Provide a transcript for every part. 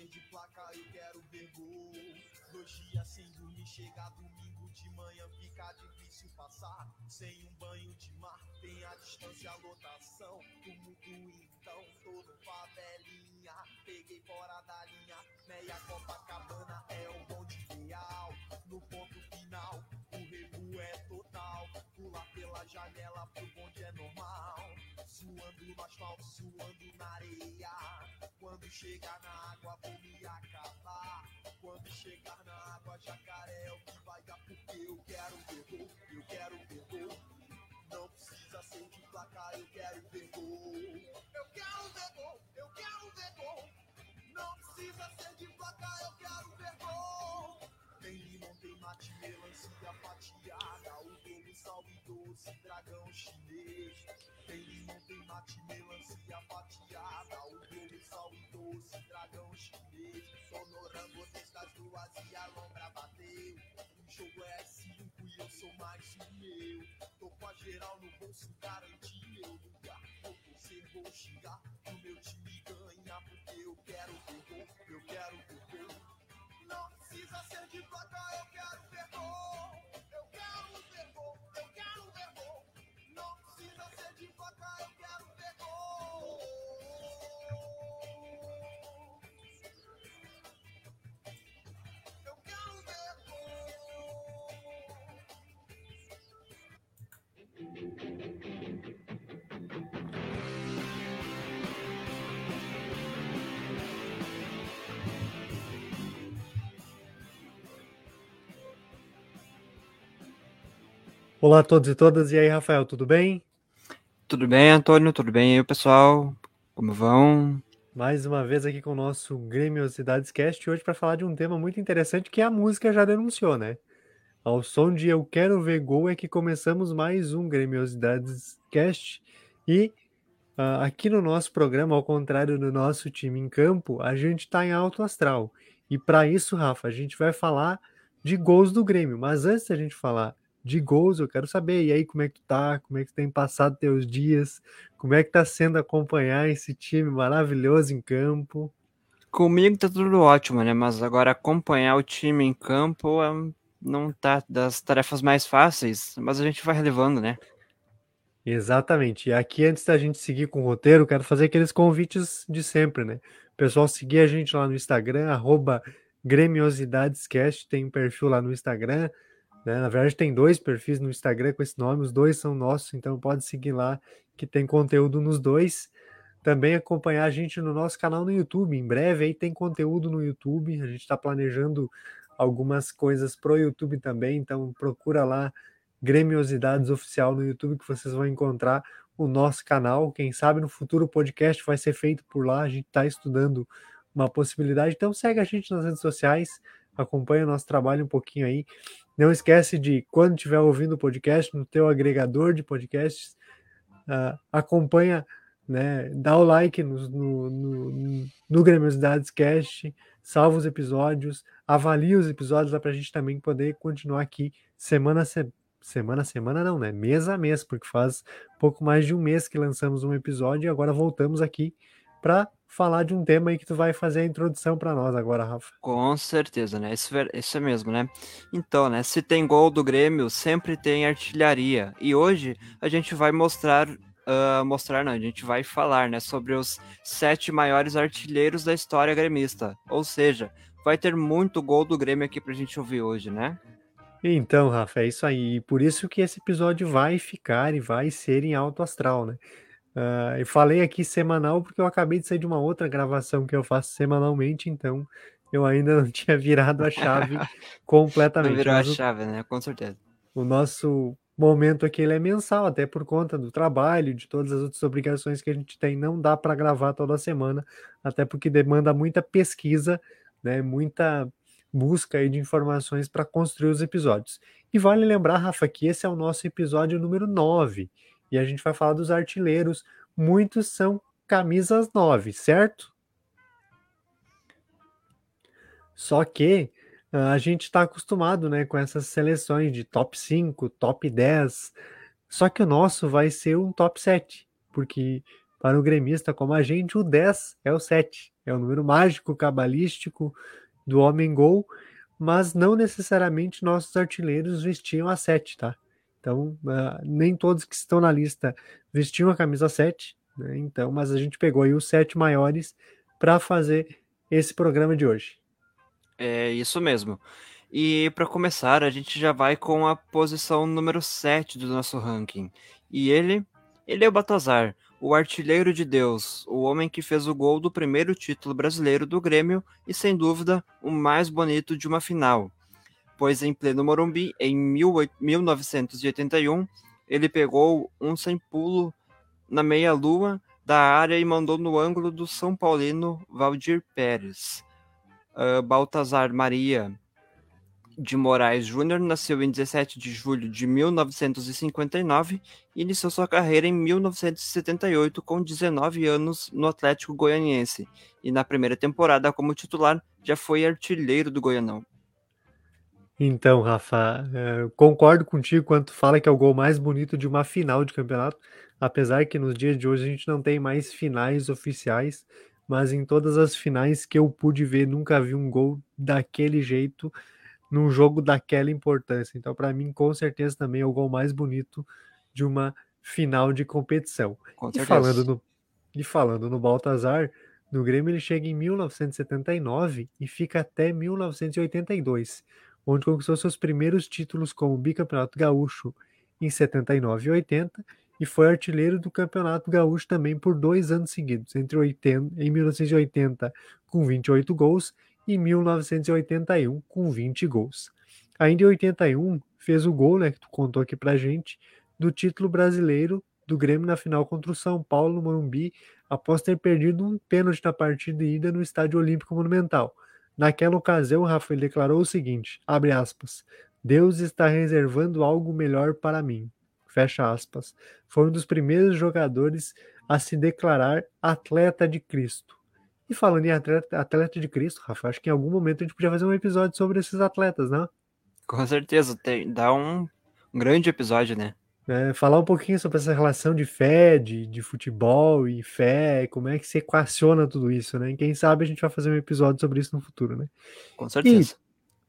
ser de placa, eu quero ver gol. Dois dias sem dormir, chega domingo de manhã, fica difícil passar. Sem um banho de mar, tem a distância, a lotação. Tumulto então, tô no favelinha. Peguei fora da linha, meia Copacabana é o bonde real. No ponto final, o rebu é total. Pular pela janela pro bonde é normal. Suando no asfalto, suando na areia. Quando chegar na água, vou me acabar. Quando chegar na água, jacaré é o que vai dar. Porque eu quero ver gol, eu quero ver gol. Não precisa ser de placar, eu quero ver gol. Eu quero ver gol, eu quero ver gol. Não precisa ser de placar, eu quero ver gol. Tem limão, tem mate, melancia fatiada. O bolo, sal e doce, dragão chinês. Tem limão, tem mate, melancia fatiada. O bolo, sal e doce, dragão chinês. Sonorango destas duas e a lombra bateu. O jogo é cinco e eu sou mais um meu. Tô com a geral no bolso, garanti meu lugar. Vou torcer, vou xingar. O meu time ganha porque eu quero ver gol. Eu quero ver gol. Não precisa ser de placa, eu quero Olá a todos e todas, e aí, Rafael, tudo bem? Tudo bem, Antônio? Tudo bem aí, pessoal? Como vão? Mais uma vez aqui com o nosso Grêmiosidades Cast, hoje para falar de um tema muito interessante que a música já denunciou, né? Ao som de Eu Quero Ver Gol é que começamos mais um Grêmiosidades Cast e ah, aqui no nosso programa, ao contrário do nosso time em campo, a gente está em alto astral. E para isso, Rafa, a gente vai falar de gols do Grêmio. Mas antes da gente falar de gols, eu quero saber, e aí, como é que tu tá? Como é que tu tem passado teus dias? Como é que tá sendo acompanhar esse time maravilhoso em campo? Comigo tá tudo ótimo, né? Mas agora acompanhar o time em campo é- não tá das tarefas mais fáceis, mas a gente vai relevando, né? Exatamente. E aqui, antes da gente seguir com o roteiro, quero fazer aqueles convites de sempre, né? Pessoal, seguir a gente lá no Instagram, arroba GremiosidadesCast, tem um perfil lá no Instagram, né? Na verdade, tem dois perfis no Instagram com esse nome, os dois são nossos, então pode seguir lá, que tem conteúdo nos dois. Também acompanhar a gente no nosso canal no YouTube. Em breve aí tem conteúdo no YouTube. A gente está planejando algumas coisas pro YouTube também, então procura lá Gremiosidades Oficial no YouTube que vocês vão encontrar o nosso canal. Quem sabe no futuro o podcast vai ser feito por lá. A gente está estudando uma possibilidade. Então segue a gente nas redes sociais, acompanha o nosso trabalho um pouquinho aí. Não esquece de, quando estiver ouvindo o podcast, no teu agregador de podcasts, ah, acompanha, né, dá o like no, no, no, no Cast, salva os episódios, avalia os episódios lá para a gente também poder continuar aqui semana a semana. Semana semana não, né? Mês a mês, porque faz pouco mais de um mês que lançamos um episódio e agora voltamos aqui para falar de um tema aí que tu vai fazer a introdução para nós agora, Rafa. Com certeza, né? Isso, ver- isso é mesmo, né? Então, né? Se tem gol do Grêmio, sempre tem artilharia. E hoje a gente vai mostrar, ah, mostrar não, a gente vai falar, né? Sobre os sete maiores artilheiros da história gremista. Ou seja, vai ter muito gol do Grêmio aqui pra gente ouvir hoje, né? Então, Rafa, é isso aí. Por isso que esse episódio vai ficar e vai ser em alto astral, né? Ah, eu falei aqui semanal porque eu acabei de sair de uma outra gravação que eu faço semanalmente, então eu ainda não tinha virado a chave Não completamente. virou a chave, né? Com certeza. o nosso momento aqui ele é mensal, até por conta do trabalho, de todas as outras obrigações que a gente tem, não dá para gravar toda semana, até porque demanda muita pesquisa, né, muita busca aí de informações para construir os episódios. E vale lembrar, Rafa, que esse é o nosso episódio número 9, e a gente vai falar dos artilheiros, muitos são camisas 9, certo? Só que ah, a gente está acostumado né, com essas seleções de top 5, top 10. Só que o nosso vai ser um top 7, porque Para o gremista como a gente, o 10 é o 7. É o número mágico, cabalístico do homem-gol, mas não necessariamente nossos artilheiros vestiam a 7, tá? Então, uh, nem todos que estão na lista vestiam a camisa 7, né? Então, mas a gente pegou aí os sete maiores para fazer esse programa de hoje. É isso mesmo. E para começar, a gente já vai com a posição número 7 do nosso ranking. E ele, ele é o Batazar, o artilheiro de Deus, o homem que fez o gol do primeiro título brasileiro do Grêmio e sem dúvida o mais bonito de uma final. Pois em pleno Morumbi, em 1981, ele pegou um sem pulo na meia-lua da área e mandou no ângulo do São Paulino Valdir Pérez. Uh, Baltazar Maria de Moraes Júnior nasceu em 17 de julho de 1959 e iniciou sua carreira em 1978 com 19 anos no Atlético Goianiense e na primeira temporada como titular já foi artilheiro do Goianão. Então, Rafa, é, concordo contigo quando fala que é o gol mais bonito de uma final de campeonato, apesar que nos dias de hoje a gente não tem mais finais oficiais, mas em todas as finais que eu pude ver, nunca vi um gol daquele jeito num jogo daquela importância. Então, para mim, com certeza também é o gol mais bonito de uma final de competição. Com e falando no e falando no Baltazar, no Grêmio ele chega em 1979 e fica até 1982 onde conquistou seus primeiros títulos como bicampeonato gaúcho em 79 e 80 e foi artilheiro do Campeonato Gaúcho também por dois anos seguidos, entre 80, em 1980 com 28 gols e 1981 com 20 gols. Ainda em 81 fez o gol, né, que tu contou aqui pra gente, do título brasileiro do Grêmio na final contra o São Paulo no Morumbi, após ter perdido um pênalti na partida de ida no Estádio Olímpico Monumental. Naquela ocasião, Rafael declarou o seguinte: abre aspas, Deus está reservando algo melhor para mim. Fecha aspas. Foi um dos primeiros jogadores a se declarar atleta de Cristo. E falando em atleta, atleta de Cristo, Rafa, acho que em algum momento a gente podia fazer um episódio sobre esses atletas, né? Com certeza, tem, dá um, um grande episódio, né? É, falar um pouquinho sobre essa relação de fé, de, de futebol e fé, como é que se equaciona tudo isso, né? E quem sabe a gente vai fazer um episódio sobre isso no futuro, né? Com certeza. E,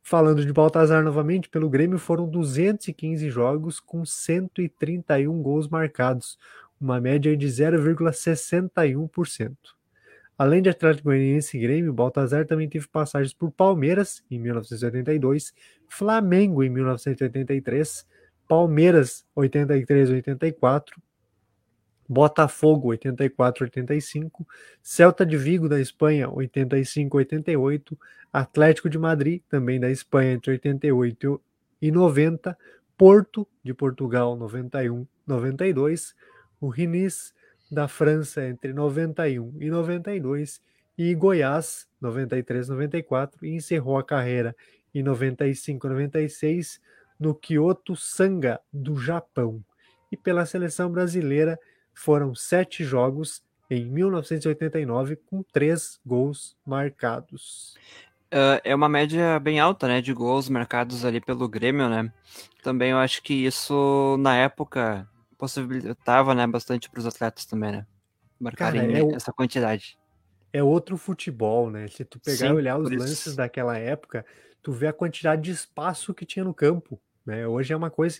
falando de Baltazar novamente, pelo Grêmio foram 215 jogos com 131 gols marcados, uma média de 0,61%. Além de Atlético Goianiense e Grêmio, Baltazar também teve passagens por Palmeiras em 1982, Flamengo em 1983, Palmeiras 83 84, Botafogo 84 85, Celta de Vigo da Espanha 85 88, Atlético de Madrid também da Espanha entre 88 e 90, Porto de Portugal 91 92, o Rinis da França entre 91 e 92 e Goiás 93 94 e encerrou a carreira em 95 96 no Kyoto Sanga, do Japão. E pela seleção brasileira foram sete jogos em 1989, com três gols marcados. Uh, é uma média bem alta, né, de gols marcados ali pelo Grêmio, né? Também eu acho que isso, na época, possibilitava, né, bastante para os atletas também, né? Marcarem Cara, é essa quantidade. É outro futebol, né? Se tu pegar Sim, e olhar os lances isso. daquela época, tu vê a quantidade de espaço que tinha no campo. Né? Hoje é uma coisa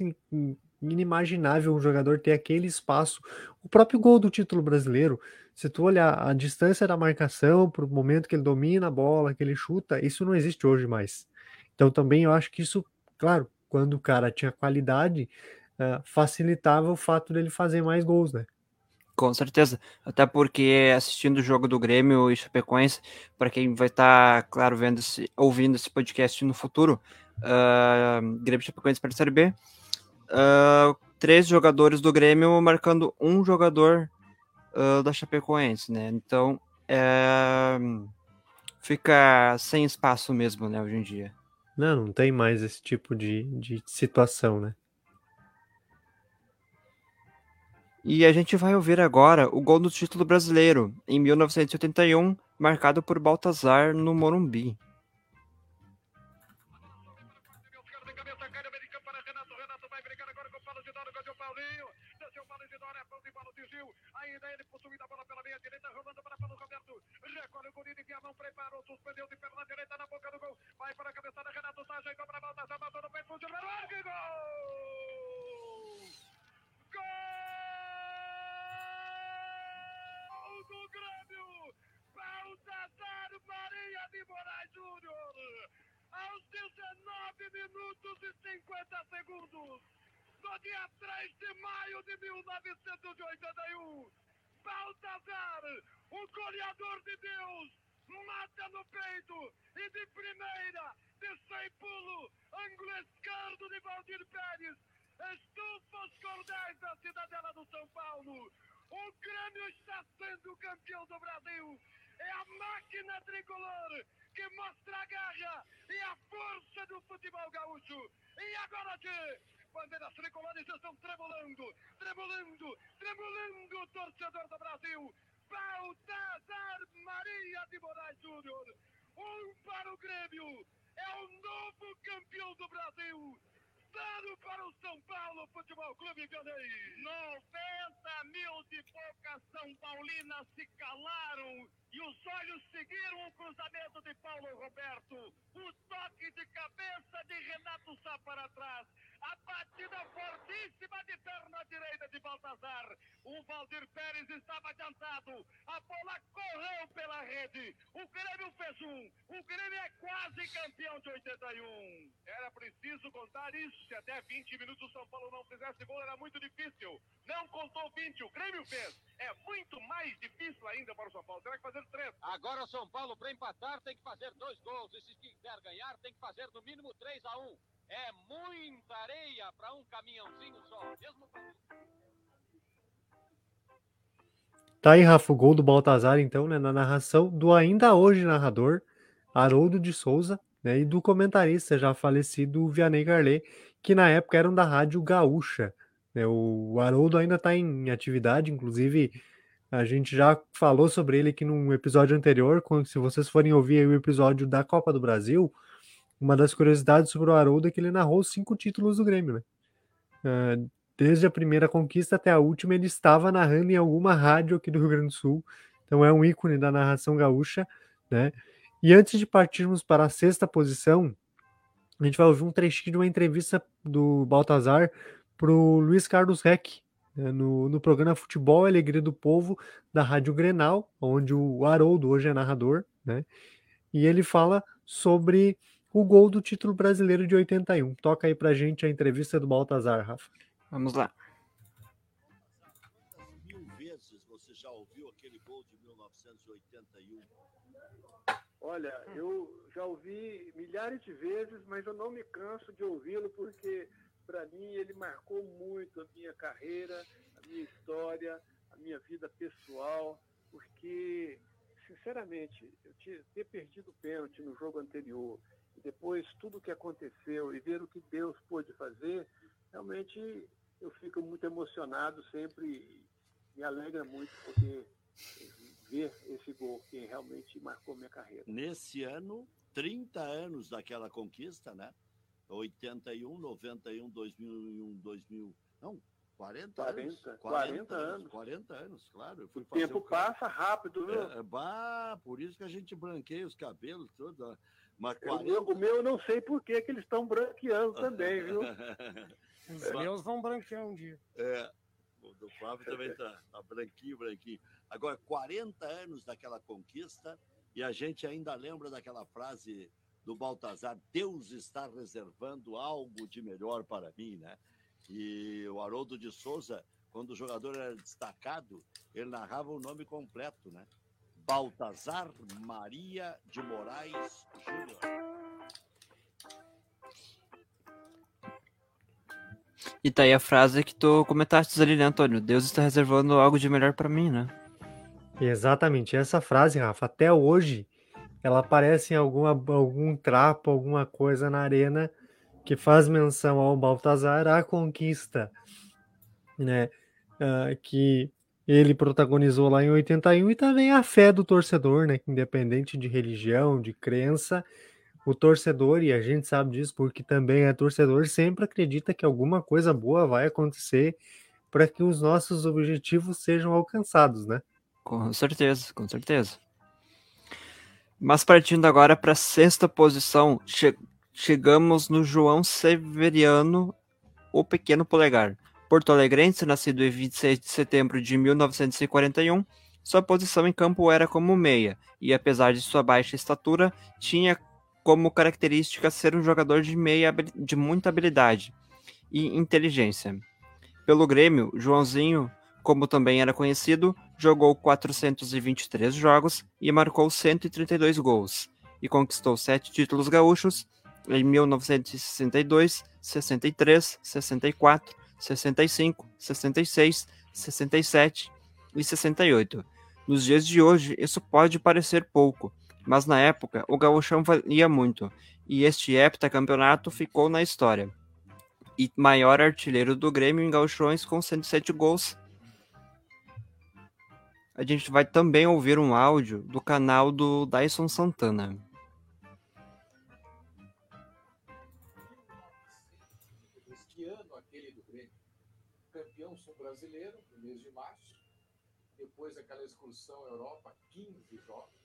inimaginável um jogador ter aquele espaço. O próprio gol do título brasileiro, se tu olhar a distância da marcação para o momento que ele domina a bola, que ele chuta, isso não existe hoje mais. Então também eu acho que isso, claro, quando o cara tinha qualidade, uh, facilitava o fato dele fazer mais gols, né? Com certeza. Até porque assistindo o jogo do Grêmio e Chapecoense, para quem vai estar, tá, claro, vendo esse, ouvindo esse podcast no futuro, uh, Grêmio Chapecoense para a Série B. Uh, três jogadores do Grêmio marcando um jogador uh, da Chapecoense, né? Então é, fica sem espaço mesmo, né, hoje em dia. Não, não tem mais esse tipo de, de situação, né? E a gente vai ouvir agora o gol do título brasileiro, em 1981, marcado por Baltazar no Morumbi. Meia direita, rolando para Paulo Roberto. Recolhe o Gurino, envia a mão, preparou, suspendeu de perna direita na boca do gol. Vai para a cabeçada, Renato Sá, ajeitou para a volta, já matou no peito, fugiu, larga, gol! Gol do Grêmio! Baltazar Maria de Moraes Júnior! Aos 19 minutos e 50 segundos, no dia 3 de maio de 1981, Baltazar, o goleador de Deus, mata no peito e de primeira, de sem pulo, ângulo esquerdo de Valdir Pérez, estufa os cordéis da cidadela do São Paulo. O Grêmio está sendo campeão do Brasil. É a máquina tricolor que mostra a garra e a força do futebol gaúcho. E agora que bandeiras tricolores estão tremulando, tremulando, tremulando o torcedor do Brasil. Baltazar Maria de Moraes Júnior. Um para o Grêmio. É o novo campeão do Brasil. Zero para o São Paulo Futebol Clube Ganei. 90 mil de poucas São Paulinas se calaram e os olhos seguiram o cruzamento de Paulo Roberto. O toque de cabeça de Renato Sá para trás. A batida fortíssima de perna direita de Baltazar. O Valdir Pérez estava adiantado. A bola correu pela rede. O Grêmio fez um. O Grêmio é quase campeão de 81. Era preciso contar isso. Se até 20 minutos o São Paulo não fizesse gol, era muito difícil. Não contou 20. O Grêmio fez. É muito mais difícil ainda para o São Paulo. Terá que fazer três. Agora o São Paulo, para empatar, tem que fazer dois gols. E se quiser ganhar, tem que fazer no mínimo 3 a 1 É muita areia para um caminhãozinho só. Mesmo. Tá aí, Rafa, o gol do Baltazar, então, né, na narração do ainda hoje narrador Haroldo de Souza, né, e do comentarista já falecido Vianney Carlet, que na época eram da Rádio Gaúcha. Né, o Haroldo ainda está em atividade, inclusive a gente já falou sobre ele aqui num episódio anterior, quando, se vocês forem ouvir o episódio da Copa do Brasil, uma das curiosidades sobre o Haroldo é que ele narrou cinco títulos do Grêmio, né? Uh, desde a primeira conquista até a última, ele estava narrando em alguma rádio aqui do Rio Grande do Sul. Então é um ícone da narração gaúcha, né? E antes de partirmos para a sexta posição, a gente vai ouvir um trechinho de uma entrevista do Baltazar para o Luiz Carlos Reck, né, no, no programa Futebol Alegria do Povo, da Rádio Grenal, onde o Haroldo hoje é narrador, né? E ele fala sobre o gol do título brasileiro de 81. Toca aí pra gente a entrevista do Baltazar, Rafa. Vamos lá. Quantas mil vezes você já ouviu aquele gol de 1981? Olha, eu já ouvi milhares de vezes, mas eu não me canso de ouvi-lo porque, para mim, ele marcou muito a minha carreira, a minha história, a minha vida pessoal, porque, sinceramente, eu tinha, ter perdido o pênalti no jogo anterior, depois tudo o que aconteceu e ver o que Deus pôde fazer, realmente eu fico muito emocionado sempre e me alegra muito poder ver esse gol que realmente marcou minha carreira. Nesse ano, 30 anos daquela conquista, né? 81, 91, 2001, 2000. Não, 40, 40 anos. 40 anos. 40 anos, claro. O tempo ca- passa rápido, viu? É, é, bah, por isso que a gente branqueia os cabelos, tudo. Mas O meu, o meu eu não sei por que que eles estão branqueando também, viu? Os meus vão branquear um dia. É, o do Flávio também tá, tá branquinho, branquinho. Agora, 40 anos daquela conquista e a gente ainda lembra daquela frase do Baltazar, Deus está reservando algo de melhor para mim, né? E o Haroldo de Souza, quando o jogador era destacado, ele narrava o nome completo, né? Baltazar Maria de Moraes Júnior. E tá aí a frase que tu comentaste ali, né, Antônio? Deus está reservando algo de melhor pra mim, né? Exatamente. Essa frase, Rafa, até hoje, ela aparece em alguma, algum trapo, alguma coisa na arena que faz menção ao Baltazar, à conquista, né? ah, que ele protagonizou lá em 81 e também a fé do torcedor, né? Que independente de religião, de crença, o torcedor, e a gente sabe disso porque também é torcedor, sempre acredita que alguma coisa boa vai acontecer para que os nossos objetivos sejam alcançados, né? Com certeza, com certeza. Mas partindo agora para a sexta posição, che chegamos no João Severiano, o Pequeno Polegar. Porto Alegrense, nascido em 26 de setembro de 1941, sua posição em campo era como meia, e apesar de sua baixa estatura, tinha como característica ser um jogador de meia de muita habilidade e inteligência. Pelo Grêmio, Joãozinho, como também era conhecido, jogou 423 jogos e marcou 132 gols, e conquistou sete títulos gaúchos em 1962, 63, 64, 65, 66, 67 e 68. Nos dias de hoje, isso pode parecer pouco, mas na época o gauchão valia muito, e este heptacampeonato ficou na história. E maior artilheiro do Grêmio em gauchões com 107 gols. A gente vai também ouvir um áudio do canal do Dyson Santana. Este ano, aquele do Grêmio, campeão sul-brasileiro, no mês de março, depois daquela excursão à Europa, 15 jogos,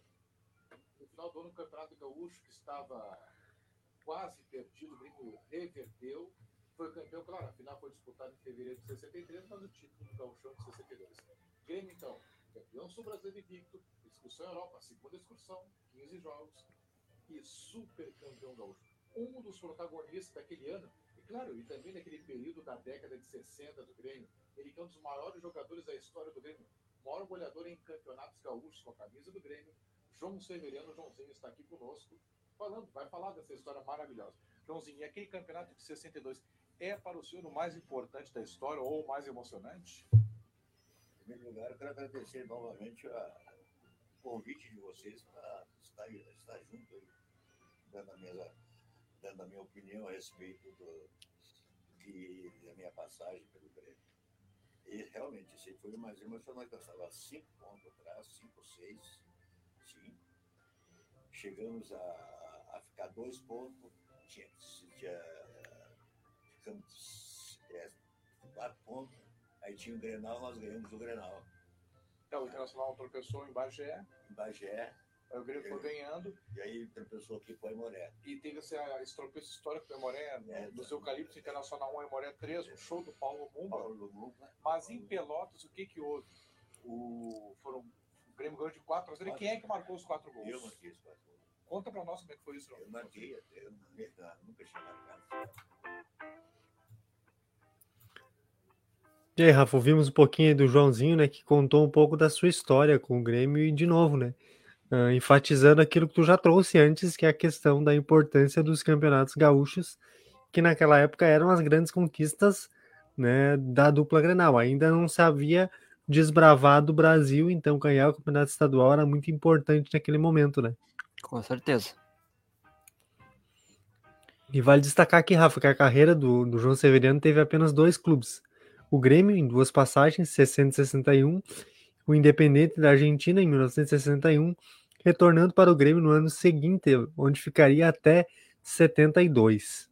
no final do ano, o Campeonato Gaúcho, que estava quase perdido, o Grêmio reverteu, foi campeão, claro, a final foi disputada em fevereiro de 63, mas o título do Gaúcho de 62. Grêmio, então, campeão sul-brasileiro invicto, excursão à Europa, segunda excursão, 15 jogos, e super campeão gaúcho. Um dos protagonistas daquele ano, claro, e também naquele período da década de 60 do Grêmio, ele que é um dos maiores jogadores da história do Grêmio, maior goleador em campeonatos gaúchos com a camisa do Grêmio, João Severiano Joãozinho está aqui conosco, falando, vai falar dessa história maravilhosa. Joãozinho, aquele campeonato de 62 é para o senhor o mais importante da história ou o mais emocionante? Em primeiro lugar, eu quero agradecer novamente a- o convite de vocês para estar, estar junto aí, dando a, minha, dando a minha opinião a respeito do, de, da minha passagem pelo Grêmio. E realmente, esse foi o mais emocionante. Eu estava cinco pontos atrás, cinco, seis, sim. Chegamos a, a ficar dois pontos, tinha, tinha, ficamos é, quatro pontos, aí tinha o Grenal, nós ganhamos o Grenal. Então, o Internacional tropeçou em Bagé, Em Bagé, aí o Grêmio foi ganhando, e aí tropeçou aqui com o Aimoré. e teve esse, esse tropeço histórico do Emoré, no, É, nos Eucaliptos Internacional 1, Emoré 3, um show do Paulo Mumba. Paulo Lumumba, Mas em Pelotas, o que que houve? O, foram, o Grêmio ganhou de 4 a 0. E quem é que marcou os 4 gols? eu marquei esse quatro gols. Conta pra nós como é que foi isso. Eu marquei até, eu nunca, nunca tinha marcado. E aí, Rafa, ouvimos um pouquinho aí do Joãozinho, né, que contou um pouco da sua história com o Grêmio e, de novo, né, ah, enfatizando aquilo que tu já trouxe antes, que é a questão da importância dos campeonatos gaúchos, que naquela época eram as grandes conquistas, né, da dupla Grenal. Ainda não se havia desbravado o Brasil, então ganhar o campeonato estadual era muito importante naquele momento, né. Com certeza. E vale destacar aqui, Rafa, que a carreira do, do João Severiano teve apenas dois clubes. O Grêmio, em duas passagens, 60 e 61, o Independente da Argentina, em 1961, retornando para o Grêmio no ano seguinte, onde ficaria até 72.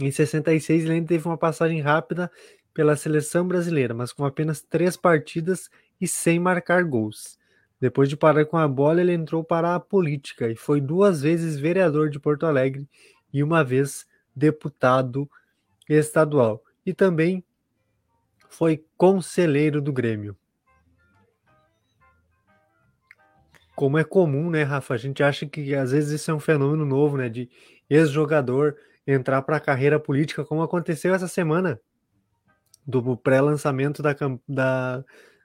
Em 66, ele teve uma passagem rápida pela seleção brasileira, mas com apenas três partidas e sem marcar gols. Depois de parar com a bola, ele entrou para a política e foi duas vezes vereador de Porto Alegre e uma vez deputado estadual. E também foi conselheiro do Grêmio. Como é comum, né, Rafa? A gente acha que às vezes isso é um fenômeno novo, né? De ex-jogador entrar para a carreira política, como aconteceu essa semana, do pré-lançamento da, da,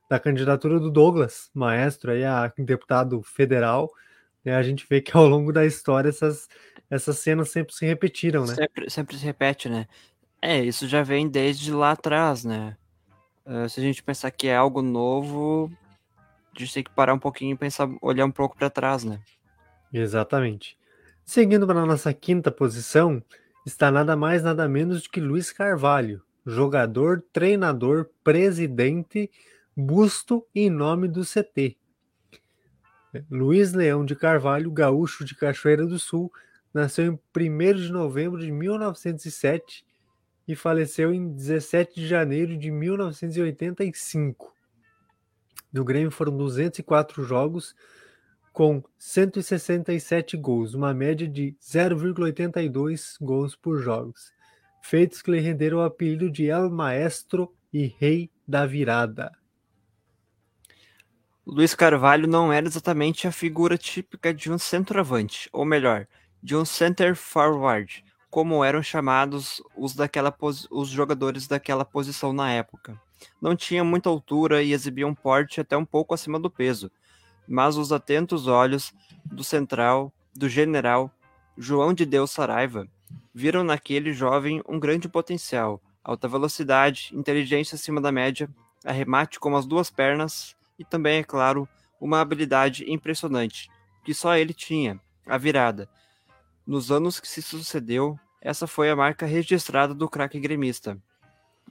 da candidatura do Douglas, maestro, aí, a deputado federal. né? A gente vê que ao longo da história essas, essas cenas sempre se repetiram, né? Sempre, sempre se repete, né? É, isso já vem desde lá atrás, né? Ah, se a gente pensar que é algo novo, a gente tem que parar um pouquinho e pensar, olhar um pouco para trás, né? Exatamente. Seguindo para nossa quinta posição, está nada mais, nada menos do que Luiz Carvalho, jogador, treinador, presidente, busto em nome do CT. Luiz Leão de Carvalho, gaúcho de Cachoeira do Sul, nasceu em 1 de novembro de 1907 e faleceu em 17 de janeiro de 1985. No Grêmio foram 204 jogos com 167 gols, uma média de 0,82 gols por jogos, feitos que lhe renderam o apelido de El Maestro e Rei da Virada. Luiz Carvalho não era exatamente a figura típica de um centroavante, ou melhor, de um center forward, como eram chamados os, daquela os jogadores daquela posição na época. Não tinha muita altura e exibia um porte até um pouco acima do peso, mas os atentos olhos do central, do general João de Deus Saraiva, viram naquele jovem um grande potencial, alta velocidade, inteligência acima da média, arremate com as duas pernas e também, é claro, uma habilidade impressionante, que só ele tinha, a virada. Nos anos que se sucedeu, essa foi a marca registrada do craque gremista.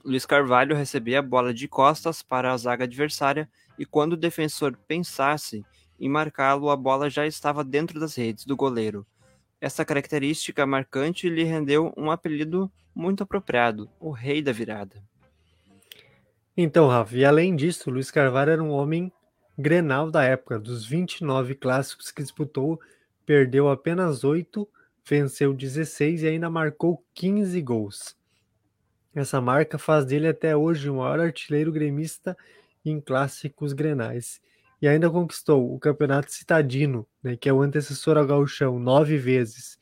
Luiz Carvalho recebia a bola de costas para a zaga adversária e quando o defensor pensasse em marcá-lo, a bola já estava dentro das redes do goleiro. Essa característica marcante lhe rendeu um apelido muito apropriado, o Rei da Virada. Então, Rafa, e além disso, Luiz Carvalho era um homem grenal da época. Dos 29 clássicos que disputou, perdeu apenas 8, venceu 16 e ainda marcou 15 gols. Essa marca faz dele até hoje o maior artilheiro gremista em clássicos grenais. E ainda conquistou o Campeonato Citadino, né, que é o antecessor ao gauchão, nove vezes,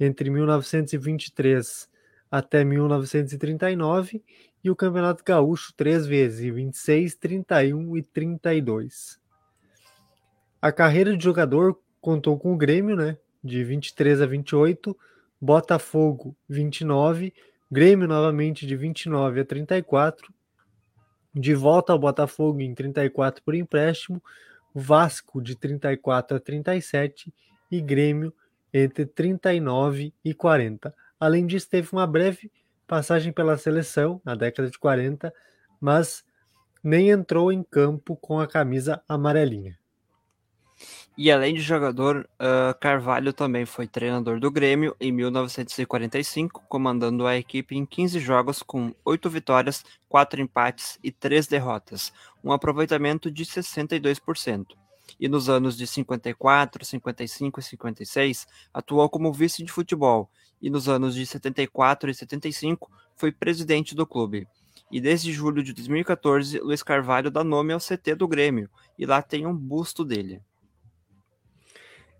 entre 1923 até 1939 e o Campeonato Gaúcho três vezes, 26, 31 e 32. A carreira de jogador contou com o Grêmio, né, de 23 a 28, Botafogo 29, Grêmio novamente de 29 a 34, de volta ao Botafogo em 34 por empréstimo, Vasco de 34 a 37 e Grêmio entre 39 e 40. Além disso, teve uma breve passagem pela seleção na década de 40, mas nem entrou em campo com a camisa amarelinha. E além de jogador, uh, Carvalho também foi treinador do Grêmio em 1945, comandando a equipe em 15 jogos com 8 vitórias, 4 empates e 3 derrotas, um aproveitamento de 62% e nos anos de 54, 55 e 56 atuou como vice de futebol e nos anos de 74 e 75 foi presidente do clube. E desde julho de 2014, Luiz Carvalho dá nome ao CT do Grêmio e lá tem um busto dele.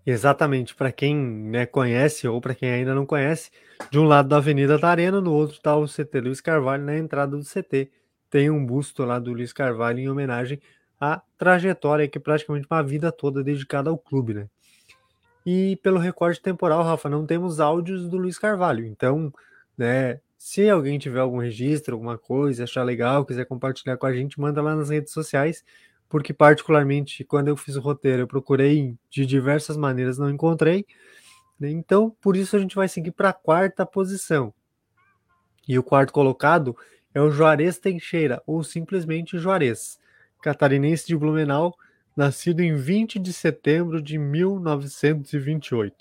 Exatamente, para quem né, conhece ou para quem ainda não conhece, de um lado da Avenida da Arena, no outro está o CT Luiz Carvalho, na entrada do CT. Tem um busto lá do Luiz Carvalho em homenagem à trajetória que praticamente uma vida toda dedicada ao clube, né? E pelo recorde temporal, Rafa, não temos áudios do Luiz Carvalho. Então, né, se alguém tiver algum registro, alguma coisa, achar legal, quiser compartilhar com a gente, manda lá nas redes sociais porque particularmente quando eu fiz o roteiro eu procurei de diversas maneiras, não encontrei. Né? Então, por isso a gente vai seguir para a quarta posição. E o quarto colocado é o Juarez Teixeira, ou simplesmente Juarez, catarinense de Blumenau, nascido em 20 de setembro de 1928.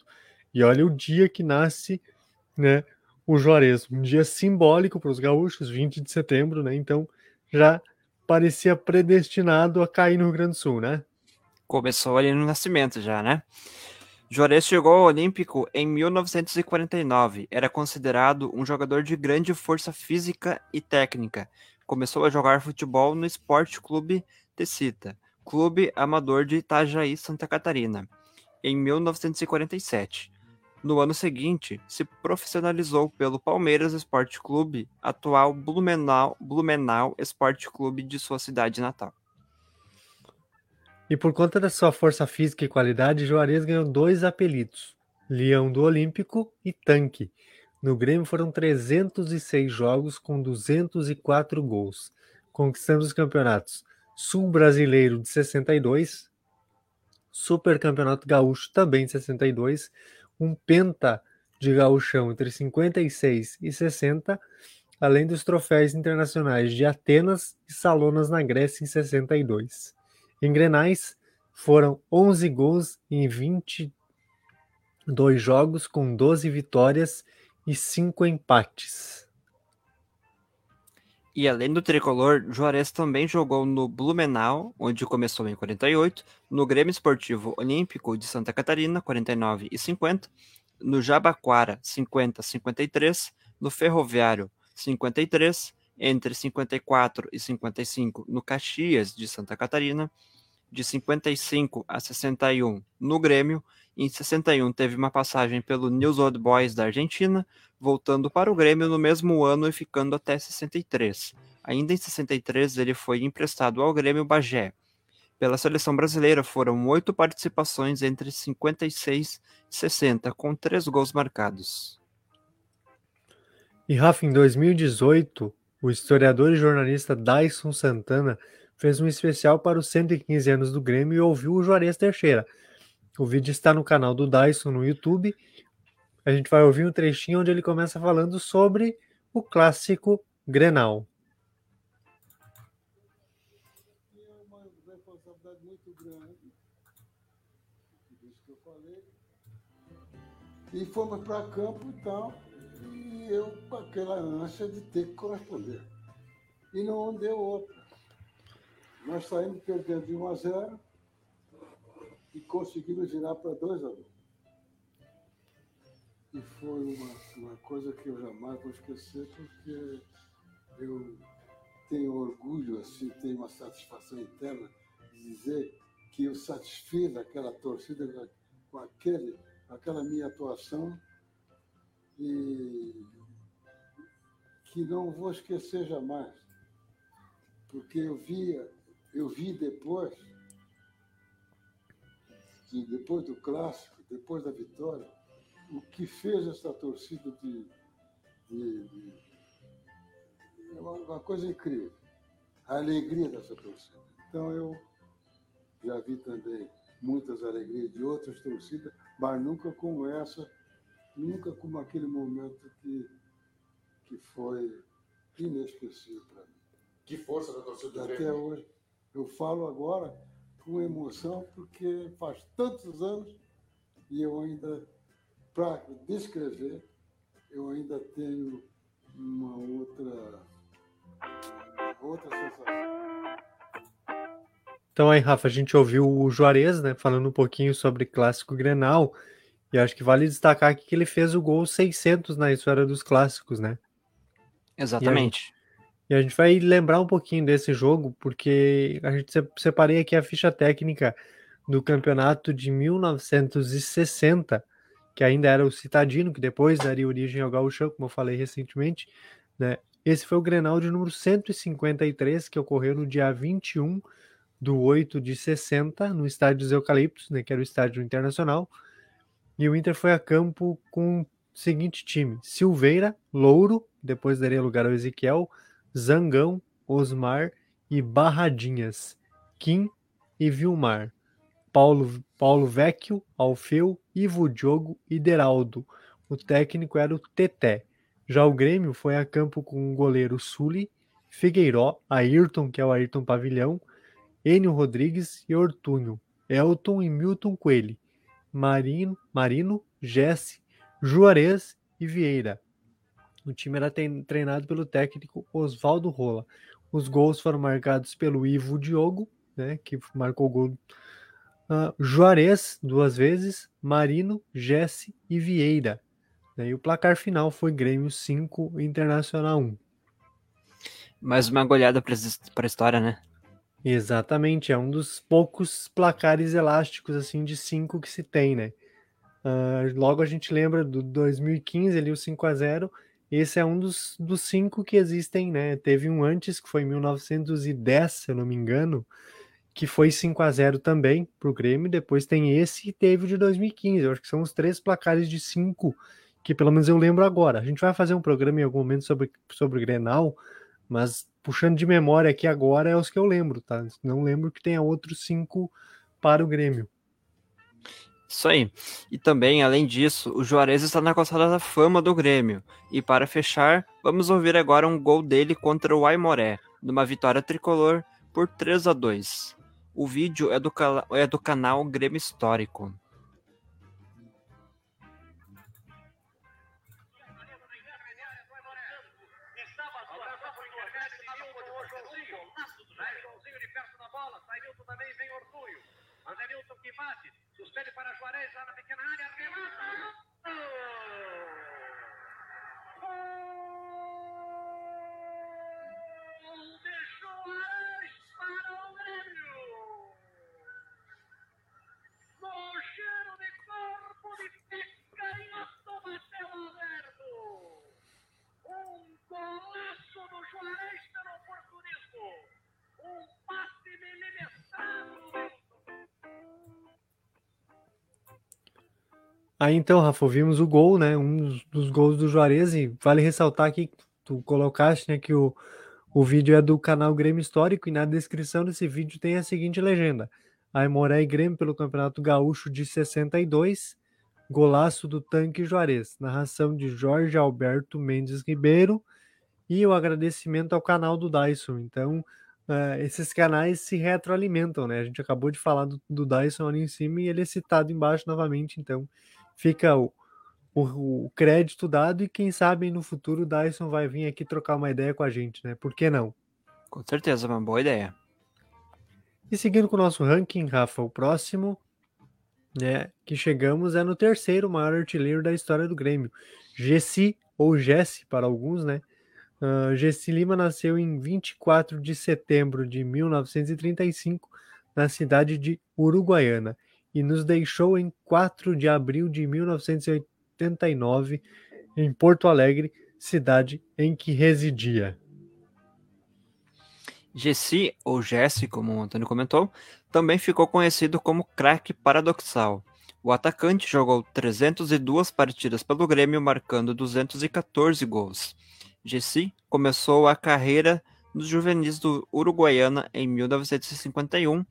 E olha o dia que nasce, né, o Juarez, um dia simbólico para os gaúchos, 20 de setembro, né? Então, já parecia predestinado a cair no Rio Grande do Sul, né? Começou ali no nascimento já, né? Juarez chegou ao Olímpico em 1949. Era considerado um jogador de grande força física e técnica. Começou a jogar futebol no Esporte Clube Tecita, clube amador de Itajaí, Santa Catarina, em 1947. No ano seguinte, se profissionalizou pelo Palmeiras Esporte Clube, atual Blumenau, Blumenau Esporte Clube de sua cidade natal. E por conta da sua força física e qualidade, Juarez ganhou dois apelidos: Leão do Olímpico e Tanque. No Grêmio foram 306 jogos com 204 gols, conquistando os campeonatos Sul Brasileiro de 62, Super Campeonato Gaúcho também de 62, um penta de gauchão entre 56 e 60, além dos troféus internacionais de Atenas e Salonas na Grécia em 62. Em Grenais, foram 11 gols em 20 dois jogos com 12 vitórias e cinco empates. E além do tricolor, Juarez também jogou no Blumenau, onde começou em 48, no Grêmio Esportivo Olímpico de Santa Catarina, 49 e 50, no Jabaquara, 50 53, no Ferroviário, 53, entre 54 e 55 no Caxias de Santa Catarina, de 55 a 61 no Grêmio, em 61 teve uma passagem pelo News Old Boys da Argentina, voltando para o Grêmio no mesmo ano e ficando até 63. Ainda em 63 ele foi emprestado ao Grêmio Bagé. Pela seleção brasileira foram oito participações entre 56 e 60, com três gols marcados. E Rafa, em 2018, o historiador e jornalista Dyson Santana fez um especial para os 115 anos do Grêmio e ouviu o Juarez Teixeira. O vídeo está no canal do Dyson no YouTube. A gente vai ouvir um trechinho onde ele começa falando sobre o clássico Grenal. É uma responsabilidade muito grande, isso que eu falei. E fomos para campo e tal, e eu com aquela ânsia de ter que corresponder. E não deu outra. Nós saímos perdendo de 1 a 0 e conseguimos virar para 2 a 1. E foi uma, uma coisa que eu jamais vou esquecer, porque eu tenho orgulho, assim, tenho uma satisfação interna de dizer que eu satisfiz aquela torcida com aquele, aquela minha atuação e que não vou esquecer jamais, porque eu via, eu vi depois, depois do clássico, depois da vitória, o que fez essa torcida de, de, de é uma, uma coisa incrível, a alegria dessa torcida. Então eu já vi também muitas alegrias de outras torcidas, mas nunca como essa, nunca como aquele momento que, que foi inesquecível para mim. Que força da torcida do Até Grêmio. hoje. Eu falo agora com emoção, porque faz tantos anos e eu ainda, para descrever, eu ainda tenho uma outra, outra sensação. Então aí, Rafa, a gente ouviu o Juarez, né, falando um pouquinho sobre clássico Grenal, e acho que vale destacar aqui que ele fez o gol 600 na história dos clássicos, né? Exatamente. E a gente vai lembrar um pouquinho desse jogo, porque a gente se- separei aqui a ficha técnica do campeonato de 1960, que ainda era o Citadino, que depois daria origem ao Gauchão, como eu falei recentemente, né? Esse foi o Grenal de número 153, que ocorreu no dia 21 do 8 de 60, no estádio dos Eucaliptos, né, que era o estádio internacional. E o Inter foi a campo com o seguinte time: Silveira, Louro, depois daria lugar ao Ezequiel, Zangão, Osmar e Barradinhas, Kim e Vilmar, Paulo, Paulo Vecchio, Alfeu, Ivo Diogo e Deraldo. O técnico era o Teté. Já o Grêmio foi a campo com o goleiro Sully, Figueiró, Ayrton, que é o Ayrton Pavilhão, Enio Rodrigues e Ortúnio, Elton e Milton Coelho, Marino, Marino Jesse, Juarez e Vieira. O time era treinado pelo técnico Oswaldo Rola. Os gols foram marcados pelo Ivo Diogo, né, que marcou o gol. ah, Juarez, duas vezes, Marino, Jesse e Vieira. né, E o placar final foi Grêmio 5, Internacional 1. Mais uma goleada para a história, né? Exatamente, é um dos poucos placares elásticos assim de 5 que se tem, né? Ah, logo a gente lembra do 2015 ali o 5 a 0 esse é um dos, dos cinco que existem, né? Teve um antes, que foi em 1910, se eu não me engano, que foi 5 a 0 também para o Grêmio. Depois tem esse e teve o de 2015. Eu acho que são os três placares de cinco que pelo menos eu lembro agora. A gente vai fazer um programa em algum momento sobre, sobre o Grenal, mas puxando de memória aqui agora é os que eu lembro, tá? Não lembro que tenha outros cinco para o Grêmio. Isso aí. E também, além disso, o Juarez está na calçada da fama do Grêmio. E para fechar, vamos ouvir agora um gol dele contra o Aimoré, numa vitória tricolor por 3 a 2. O vídeo é do, é do canal Grêmio Histórico. Aí então, Rafa, vimos o gol, né? Um dos, dos gols do Juarez, e vale ressaltar aqui, tu colocaste, né, que o, o vídeo é do canal Grêmio Histórico, e na descrição desse vídeo tem a seguinte legenda: Aimoré e Grêmio pelo Campeonato Gaúcho de 62, golaço do Tanque Juarez, narração de Jorge Alberto Mendes Ribeiro, e o agradecimento ao canal do Dyson. Então, uh, esses canais se retroalimentam, né? A gente acabou de falar do, do Dyson ali em cima e ele é citado embaixo novamente, então fica o, o, o, crédito dado e quem sabe no futuro o Dyson vai vir aqui trocar uma ideia com a gente, né? Por que não? Com certeza, uma boa ideia. E seguindo com o nosso ranking, Rafa, o próximo né, que chegamos é no terceiro maior artilheiro da história do Grêmio. Gessi, ou Jesse para alguns, né? Uh, Gessi Lima nasceu em 24 de setembro de 1935 na cidade de Uruguaiana e nos deixou em 4 de abril de 1989 em Porto Alegre, cidade em que residia. Gessi, ou Jesse, como o Antônio comentou, também ficou conhecido como craque paradoxal. O atacante jogou 302 partidas pelo Grêmio, marcando 214 gols. Gessi começou a carreira nos juvenis do Uruguaiana em 1951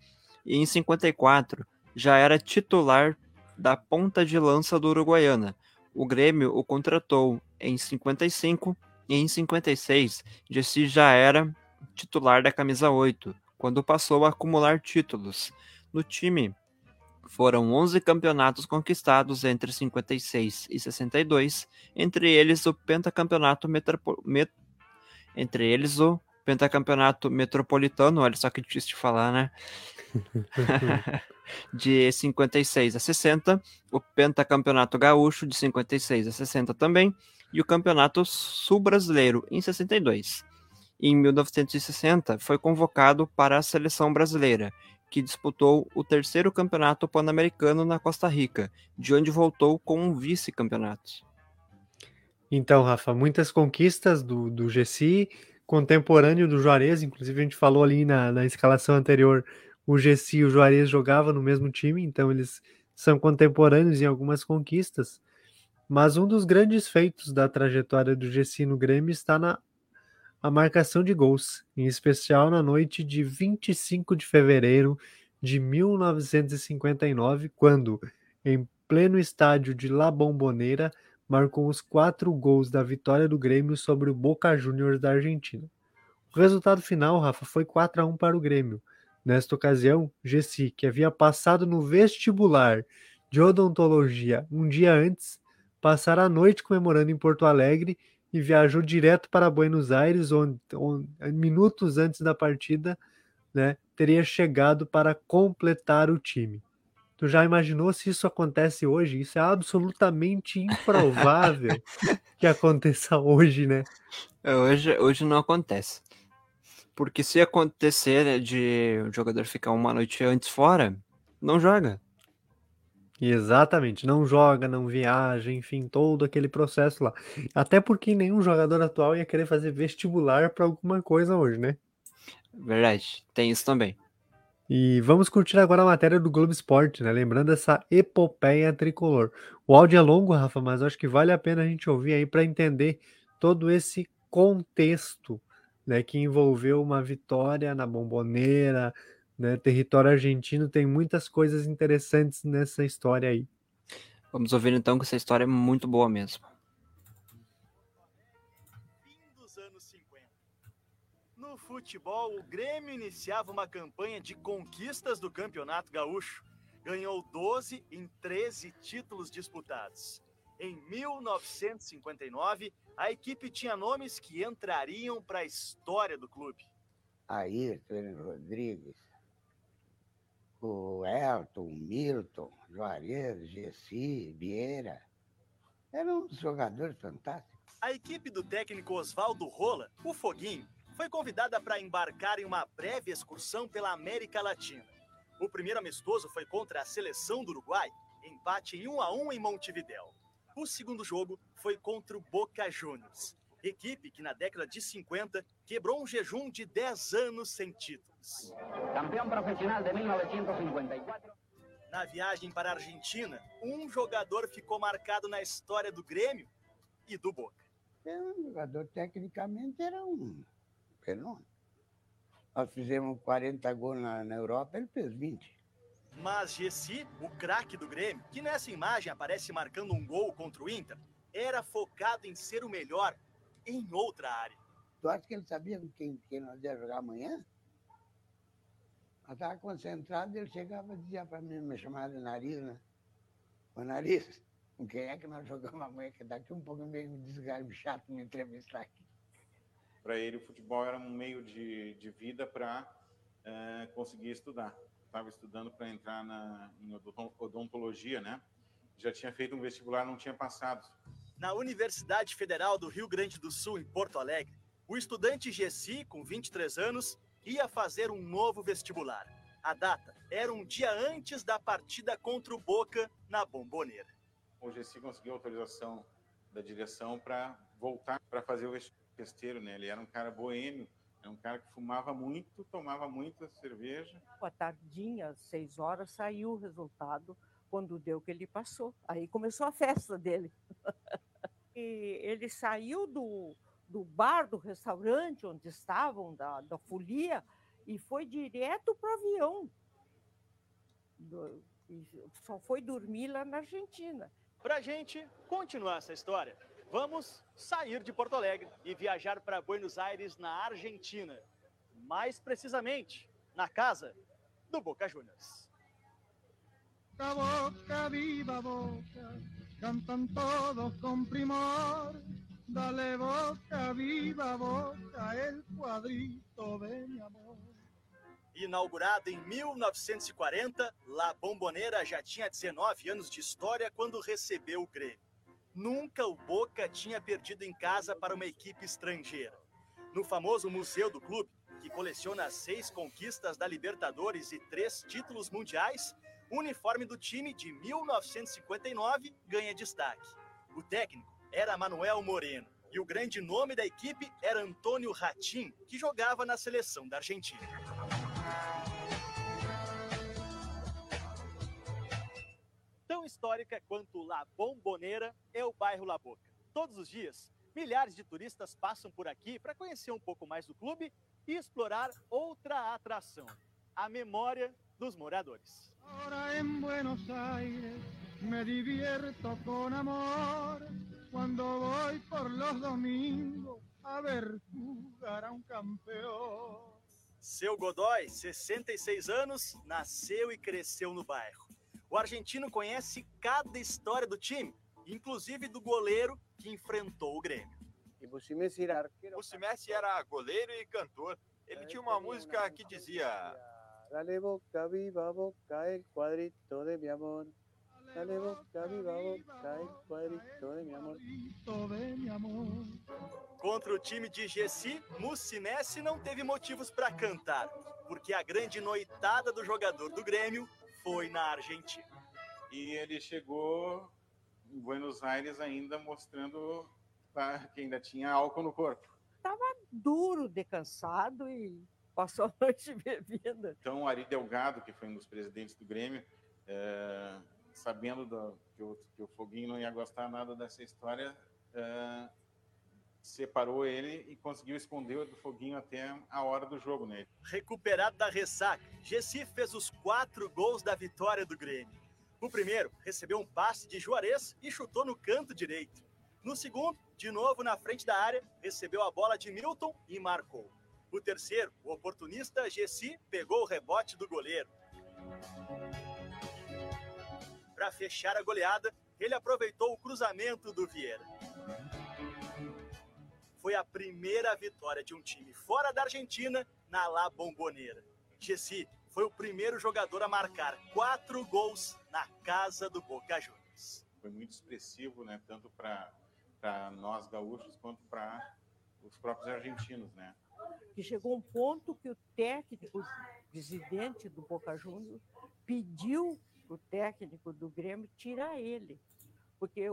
e em 54 já era titular da ponta de lança do Uruguaiana. O Grêmio o contratou em 55 e em 56 Gessi já era titular da camisa 8, quando passou a acumular títulos. No time foram 11 campeonatos conquistados entre 56 e 62, entre eles o pentacampeonato metropo... met... entre eles o pentacampeonato metropolitano, olha só que difícil de falar, né? de 56 a 60, o pentacampeonato gaúcho de 56 a 60 também, e o campeonato sul-brasileiro em 62. Em 1960, foi convocado para a seleção brasileira, que disputou o terceiro campeonato pan-americano na Costa Rica, de onde voltou com um vice-campeonato. Então, Rafa, muitas conquistas do, do GC, contemporâneo do Juarez, inclusive a gente falou ali na, na escalação anterior, o GC e o Juarez jogavam no mesmo time, então eles são contemporâneos em algumas conquistas. Mas um dos grandes feitos da trajetória do GC no Grêmio está na a marcação de gols, em especial na noite de 25 de fevereiro de 1959, quando, em pleno estádio de La Bombonera, marcou os quatro gols da vitória do Grêmio sobre o Boca Juniors da Argentina. O resultado final, Rafa, foi 4 a 1 para o Grêmio. Nesta ocasião, Gessi, que havia passado no vestibular de odontologia um dia antes, passara a noite comemorando em Porto Alegre e viajou direto para Buenos Aires, onde, onde, minutos antes da partida, né, teria chegado para completar o time. Tu já imaginou se isso acontece hoje? Isso é absolutamente improvável que aconteça hoje, né? É, hoje, hoje não acontece. Porque se acontecer né, de o jogador ficar uma noite antes fora, não joga. Exatamente, não joga, não viaja, enfim, todo aquele processo lá. Até porque nenhum jogador atual ia querer fazer vestibular para alguma coisa hoje, né? Verdade, tem isso também. E vamos curtir agora a matéria do Globo Esporte, né? Lembrando essa epopeia tricolor. O áudio é longo, Rafa, mas acho que vale a pena a gente ouvir aí para entender todo esse contexto, né, que envolveu uma vitória na Bomboneira, né? Território argentino tem muitas coisas interessantes nessa história aí. Vamos ouvir então que essa história é muito boa mesmo. Futebol, o Grêmio iniciava uma campanha de conquistas do Campeonato Gaúcho. Ganhou 12 em 13 títulos disputados. Em 1959, a equipe tinha nomes que entrariam para a história do clube. Ayrton Rodrigues, o Elton, Milton, Juarez, Gessi, Vieira. Eram uns jogadores fantásticos. A equipe do técnico Oswaldo Rola, o Foguinho, foi convidada para embarcar em uma breve excursão pela América Latina. O primeiro amistoso foi contra a seleção do Uruguai, empate em 1 a 1 em Montevidéu. O segundo jogo foi contra o Boca Juniors, equipe que na década de 50 quebrou um jejum de 10 anos sem títulos. Campeão profissional de 1954. Na viagem para a Argentina, um jogador ficou marcado na história do Grêmio e do Boca. É um jogador, tecnicamente, era um fenômeno. Nós fizemos 40 gols na, na Europa, ele fez 20. Mas Gessi, o craque do Grêmio, que nessa imagem aparece marcando um gol contra o Inter, era focado em ser o melhor em outra área. Tu acha que ele sabia quem, quem nós ia jogar amanhã? Nós estávamos concentrados, ele chegava e dizia para mim, me chamava de nariz, né? Ô nariz, com quem é que nós jogamos amanhã? Que daqui um pouco meio um chato me entrevistar aqui. Para ele, o futebol era um meio de, de vida para é, conseguir estudar. Estava estudando para entrar na, em odontologia, né? Já tinha feito um vestibular, não tinha passado. Na Universidade Federal do Rio Grande do Sul, em Porto Alegre, o estudante Gessi, com 23 anos, ia fazer um novo vestibular. A data era um dia antes da partida contra o Boca na Bomboneira. O Gessi conseguiu autorização da direção para voltar para fazer o vestibular, né? Ele era um cara boêmio, era um cara que fumava muito, tomava muita cerveja. À tardinha, seis horas, saiu o resultado quando deu que ele passou. Aí começou a festa dele. e ele saiu do, do bar, do restaurante onde estavam, da, da folia, e foi direto para o avião. Do, só foi dormir lá na Argentina. Para a gente continuar essa história, vamos sair de Porto Alegre e viajar para Buenos Aires, na Argentina. Mais precisamente, na casa do Boca Juniors. Boca, boca, viva boca, cantan todos con primor. Dale boca, viva boca, el cuadrito de mi amor. Inaugurado em 1940, La Bombonera já tinha 19 anos de história quando recebeu o Grêmio. Nunca o Boca tinha perdido em casa para uma equipe estrangeira. No famoso museu do clube, que coleciona seis conquistas da Libertadores e três títulos mundiais, o uniforme do time de 1959 ganha destaque. O técnico era Manuel Moreno e o grande nome da equipe era Antônio Ratim, que jogava na seleção da Argentina. Histórica quanto La Bombonera é o bairro La Boca. Todos os dias, milhares de turistas passam por aqui para conhecer um pouco mais do clube e explorar outra atração, a memória dos moradores. Ahora en Buenos Aires me divierto con amor cuando voy por los domingos a ver a un campeón. Seu Godoy, 66 anos, nasceu e cresceu no bairro. O argentino conhece cada história do time, inclusive do goleiro que enfrentou o Grêmio. E Bussimessi era arqueiro. Bussimessi era goleiro e cantor. Ele tinha uma música que dizia: Dale boca, viva boca, el cuadrito de mi amor. Dale boca, viva boca, el cuadrito de mi amor. de mi amor. Contra o time de Gessi, Mussinesi não teve motivos para cantar, porque a grande noitada do jogador do Grêmio foi na Argentina. E ele chegou em Buenos Aires ainda mostrando tá, que ainda tinha álcool no corpo. Estava duro de cansado e passou a noite bebida. Então, o Ari Delgado, que foi um dos presidentes do Grêmio, é, sabendo do, que, o, que, o, Foguinho não ia gostar nada dessa história, é, separou ele e conseguiu esconder do Foguinho até a hora do jogo. Né? Recuperado da ressaca, Gessi fez os quatro gols da vitória do Grêmio. O primeiro recebeu um passe de Juarez e chutou no canto direito. No segundo, de novo na frente da área, recebeu a bola de Milton e marcou. O terceiro, o oportunista Gessi, pegou o rebote do goleiro. Para fechar a goleada, ele aproveitou o cruzamento do Vieira. Foi a primeira vitória de um time fora da Argentina na La Bombonera. Gessi foi o primeiro jogador a marcar quatro gols na casa do Boca Juniors. Foi muito expressivo, né? Tanto para nós gaúchos quanto para os próprios argentinos, né? Que chegou um ponto que o técnico, presidente do Boca Juniors, pediu o técnico do Grêmio tirar ele, porque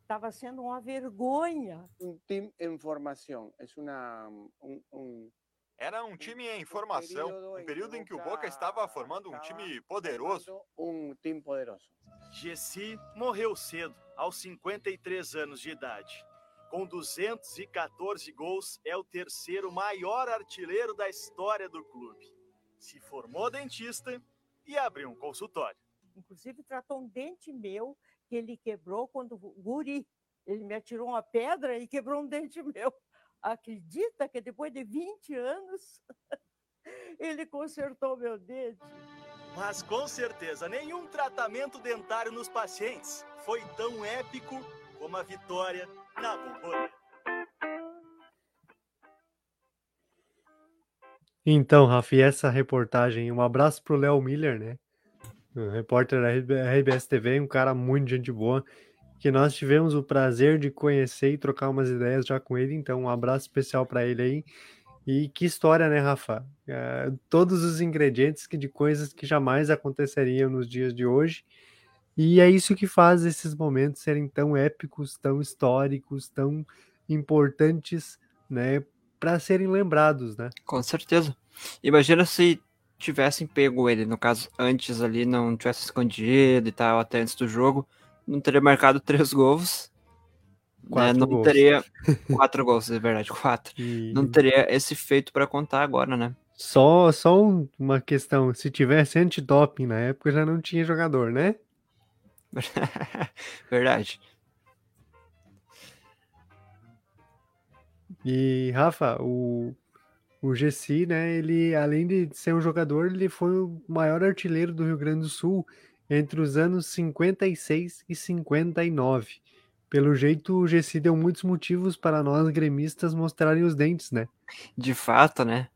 estava sendo uma vergonha. Um time em formação, é uma um, um era um time em formação, um período em que o Boca estava formando um time poderoso. Um time poderoso. Gessi morreu cedo, aos 53 anos de idade. Com 214 gols, é o terceiro maior artilheiro da história do clube. Se formou dentista e abriu um consultório. Inclusive, tratou um dente meu que ele quebrou quando guri. Ele me atirou uma pedra e quebrou um dente meu acredita que depois de 20 anos ele consertou meu dente? Mas com certeza, nenhum tratamento dentário nos pacientes foi tão épico como a vitória na Bombonera. Então, Rafa, essa reportagem, um abraço pro Léo Miller, né? Um repórter da RBS TV, um cara muito gente boa que nós tivemos o prazer de conhecer e trocar umas ideias já com ele, então um abraço especial para ele aí. E que história, né, Rafa? É, todos os ingredientes que, de coisas que jamais aconteceriam nos dias de hoje. E é isso que faz esses momentos serem tão épicos, tão históricos, tão importantes, né, para serem lembrados, né? Com certeza. Imagina se tivessem pego ele, no caso, antes ali, não tivesse escondido e tal, até antes do jogo não teria marcado três gols. Né? Não gols. teria quatro gols, é verdade, quatro. E... Não teria esse feito para contar agora, né? Só, só uma questão, se tivesse antidoping na época já não tinha jogador, né? verdade. E Rafa, o, o Gessi, né, ele além de ser um jogador, ele foi o maior artilheiro do Rio Grande do Sul entre os anos 56 e 59. Pelo jeito, o Gessi deu muitos motivos para nós gremistas mostrarem os dentes, né? De fato, né?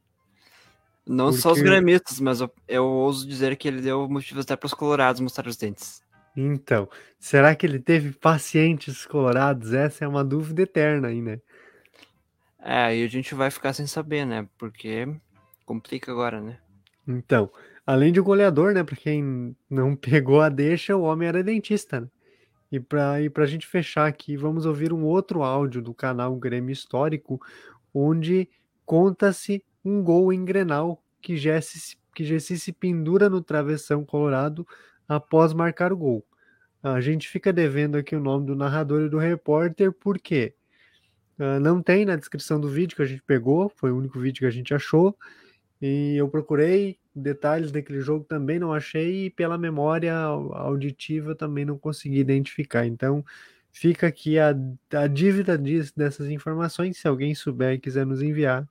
Não Porque... só os gremistas, mas eu, eu ouso dizer que ele deu motivos até para os colorados mostrar os dentes. Então, será que ele teve pacientes colorados? Essa é uma dúvida eterna aí, né? É, aí a gente vai ficar sem saber, né? Porque complica agora, né? Então, Além de goleador, né? Para quem não pegou a deixa, o homem era dentista. Né? E para e a gente fechar aqui, vamos ouvir um outro áudio do canal Grêmio Histórico, onde conta-se um gol em Grenal que Jesse, que Jesse se pendura no travessão colorado após marcar o gol. A gente fica devendo aqui o nome do narrador e do repórter, porque uh, não tem na descrição do vídeo que a gente pegou, foi o único vídeo que a gente achou, e eu procurei, detalhes daquele jogo também não achei e pela memória auditiva também não consegui identificar. Então fica aqui a, a dívida disso, dessas informações. Se alguém souber e quiser nos enviar,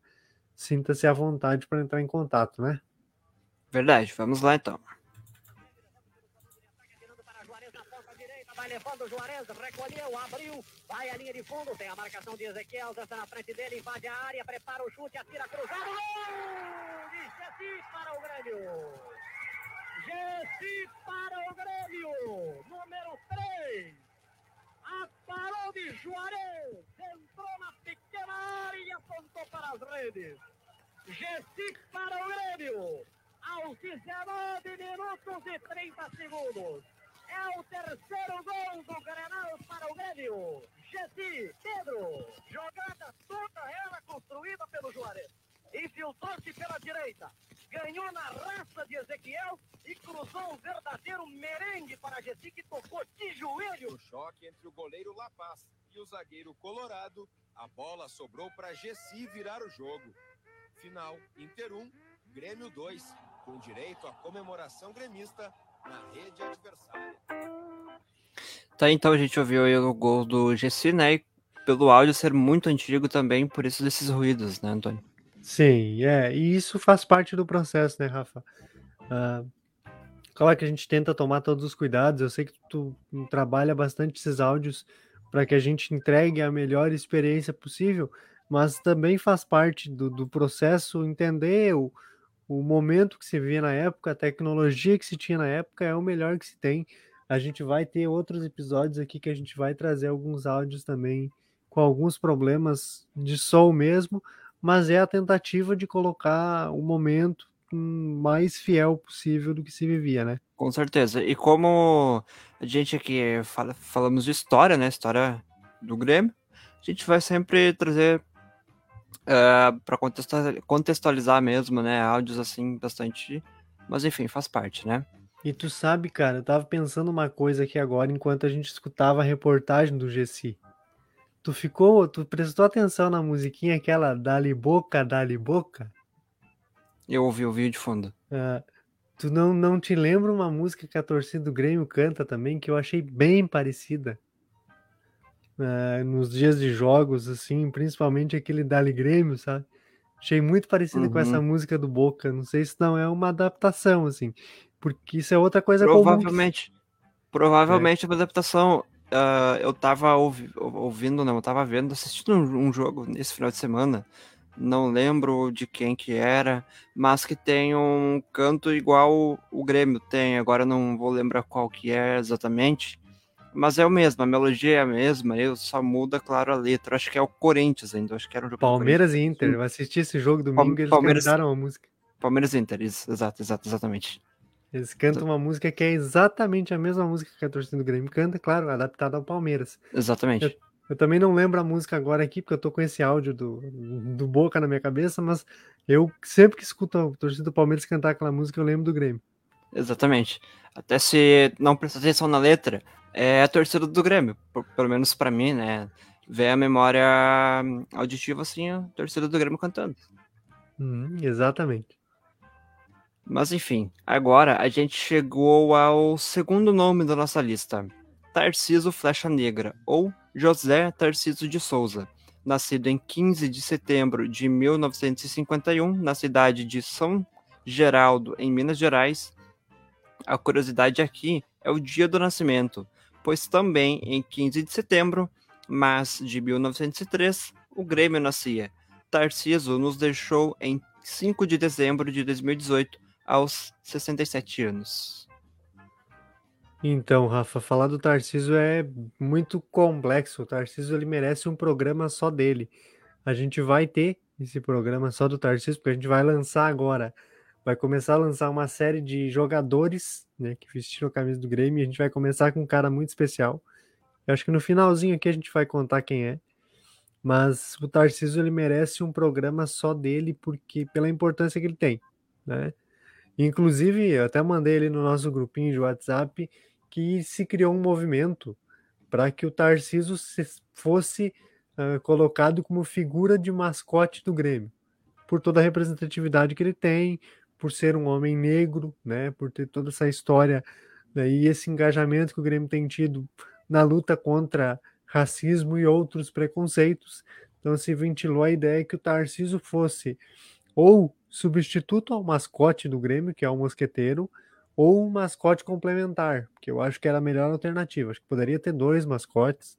sinta-se à vontade para entrar em contato, né? Verdade, vamos lá então. Vai levando o Juarez, recolheu, abriu, vai à linha de fundo, tem a marcação de Ezequiel, dança na frente dele, invade a área, prepara o chute, atira cruzado, gol de Gessi para o Grêmio. Gessi para o Grêmio, número 3. Aparou de Juarez, entrou na pequena área e apontou para as redes. Gessi para o Grêmio, aos 19 minutos e 30 segundos. É o terceiro gol do Grenal para o Grêmio. Gessi, Pedro. Jogada toda ela construída pelo Juarez. Infiltrou-se pela direita. Ganhou na raça de Ezequiel e cruzou um verdadeiro merengue para Gessi que tocou de joelho. No choque entre o goleiro La Paz e o zagueiro Colorado, a bola sobrou para Gessi virar o jogo. Final, Inter 1, Grêmio 2, com direito à comemoração gremista na rede adversária. Tá, então a gente ouviu aí o gol do Gessi, né? E pelo áudio ser muito antigo também, por isso desses ruídos, né, Antônio? Sim, é, e isso faz parte do processo, né, Rafa? Uh, claro que a gente tenta tomar todos os cuidados, eu sei que tu trabalha bastante esses áudios para que a gente entregue a melhor experiência possível, mas também faz parte do, do processo entender o, o momento que se via na época, a tecnologia que se tinha na época é o melhor que se tem. A gente vai ter outros episódios aqui que a gente vai trazer alguns áudios também com alguns problemas de som mesmo, mas é a tentativa de colocar o momento mais fiel possível do que se vivia, né? Com certeza. E como a gente aqui fala, falamos de história, né? História do Grêmio, a gente vai sempre trazer uh, para contextualizar mesmo, né? Áudios assim, bastante. Mas enfim, faz parte, né? E tu sabe, cara, eu tava pensando uma coisa aqui agora enquanto a gente escutava a reportagem do GC. Tu ficou, tu prestou atenção na musiquinha aquela Dali Boca, Dali Boca? Eu ouvi o vídeo de fundo. Uh, tu não, não te lembra uma música que a torcida do Grêmio canta também, que eu achei bem parecida? Uh, nos dias de jogos, assim, principalmente aquele Dali Grêmio, sabe? Achei muito parecida uhum. com essa uhum. música do Boca. Não sei se não é uma adaptação, assim, porque isso é outra coisa provavelmente, comum. Provavelmente é. uma adaptação. Uh, eu tava ouvi, ouvindo, não, eu tava vendo, assistindo um, um jogo nesse final de semana não lembro de quem que era, mas que tem um canto igual o Grêmio tem, agora não vou lembrar qual que é exatamente, mas é o mesmo, a melodia é a mesma, eu só muda, claro, a letra, acho que é o Corinthians ainda, acho que era um jogo Palmeiras e Inter, eu assisti esse jogo domingo e eles Palmeiras, cantaram a música. Palmeiras e Inter, isso, exato, exato, exatamente. Eles cantam uma música que é exatamente a mesma música que a torcida do Grêmio canta, claro, adaptada ao Palmeiras. Exatamente. Eu, eu também não lembro a música agora aqui, porque eu tô com esse áudio do, do Boca na minha cabeça, mas eu sempre que escuto a torcida do Palmeiras cantar aquela música, eu lembro do Grêmio. Exatamente. Até se não prestar atenção na letra, é a torcida do Grêmio, pelo menos para mim, né? Ver a memória auditiva assim, a torcida do Grêmio cantando. Hum, exatamente. Mas enfim, agora a gente chegou ao segundo nome da nossa lista: Tarciso Flecha Negra, ou José Tarcísio de Souza, nascido em 15 de setembro de 1951 na cidade de São Geraldo, em Minas Gerais. A curiosidade aqui é o dia do nascimento, pois também em 15 de setembro, mas de 1903, o Grêmio nascia. Tarciso nos deixou em 5 de dezembro de 2018, aos 67 anos. Então, Rafa, falar do Tarcísio é muito complexo. O Tarcísio ele merece um programa só dele. A gente vai ter esse programa só do Tarcísio, porque a gente vai lançar agora. Vai começar a lançar uma série de jogadores né, que vestiram a camisa do Grêmio. E a gente vai começar com um cara muito especial. Eu acho que no finalzinho aqui a gente vai contar quem é. Mas o Tarcísio ele merece um programa só dele, porque pela importância que ele tem. Né? Inclusive, eu até mandei ele no nosso grupinho de WhatsApp que se criou um movimento para que o Tarciso fosse uh, colocado como figura de mascote do Grêmio, por toda a representatividade que ele tem, por ser um homem negro, né, por ter toda essa história né, e esse engajamento que o Grêmio tem tido na luta contra racismo e outros preconceitos. Então se ventilou a ideia que o Tarciso fosse ou substituto ao mascote do Grêmio, que é o mosqueteiro, ou um mascote complementar, que eu acho que era a melhor alternativa. Acho que poderia ter dois mascotes,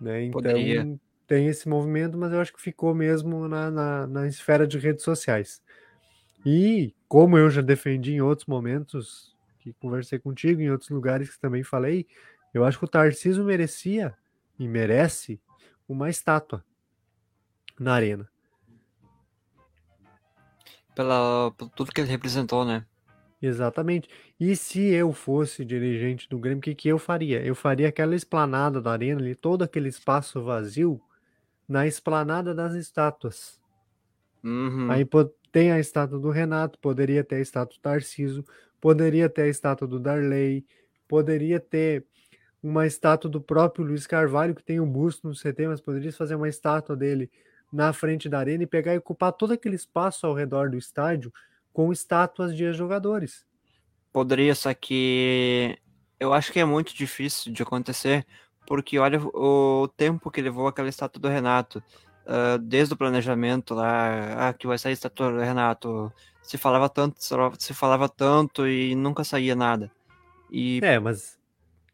né? Então poderia. tem esse movimento, mas eu acho que ficou mesmo na, na, na, esfera de redes sociais. E como eu já defendi em outros momentos, que conversei contigo, em outros lugares que também falei, eu acho que o Tarcísio merecia e merece uma estátua na arena. Pela, por tudo que ele representou, né? Exatamente. E se eu fosse dirigente do Grêmio, o que, que eu faria? Eu faria aquela esplanada da arena ali, todo aquele espaço vazio, na esplanada das estátuas. Uhum. Aí tem a estátua do Renato, poderia ter a estátua do Tarciso, poderia ter a estátua do Darley, poderia ter uma estátua do próprio Luiz Carvalho, que tem um busto no CT, mas poderia fazer uma estátua dele na frente da arena e pegar e ocupar todo aquele espaço ao redor do estádio com estátuas de jogadores. Poderia, só que eu acho que é muito difícil de acontecer, porque olha o tempo que levou aquela estátua do Renato, uh, desde o planejamento lá, ah, que vai sair estátua Renato, se falava tanto, se falava tanto e nunca saía nada. E... É, mas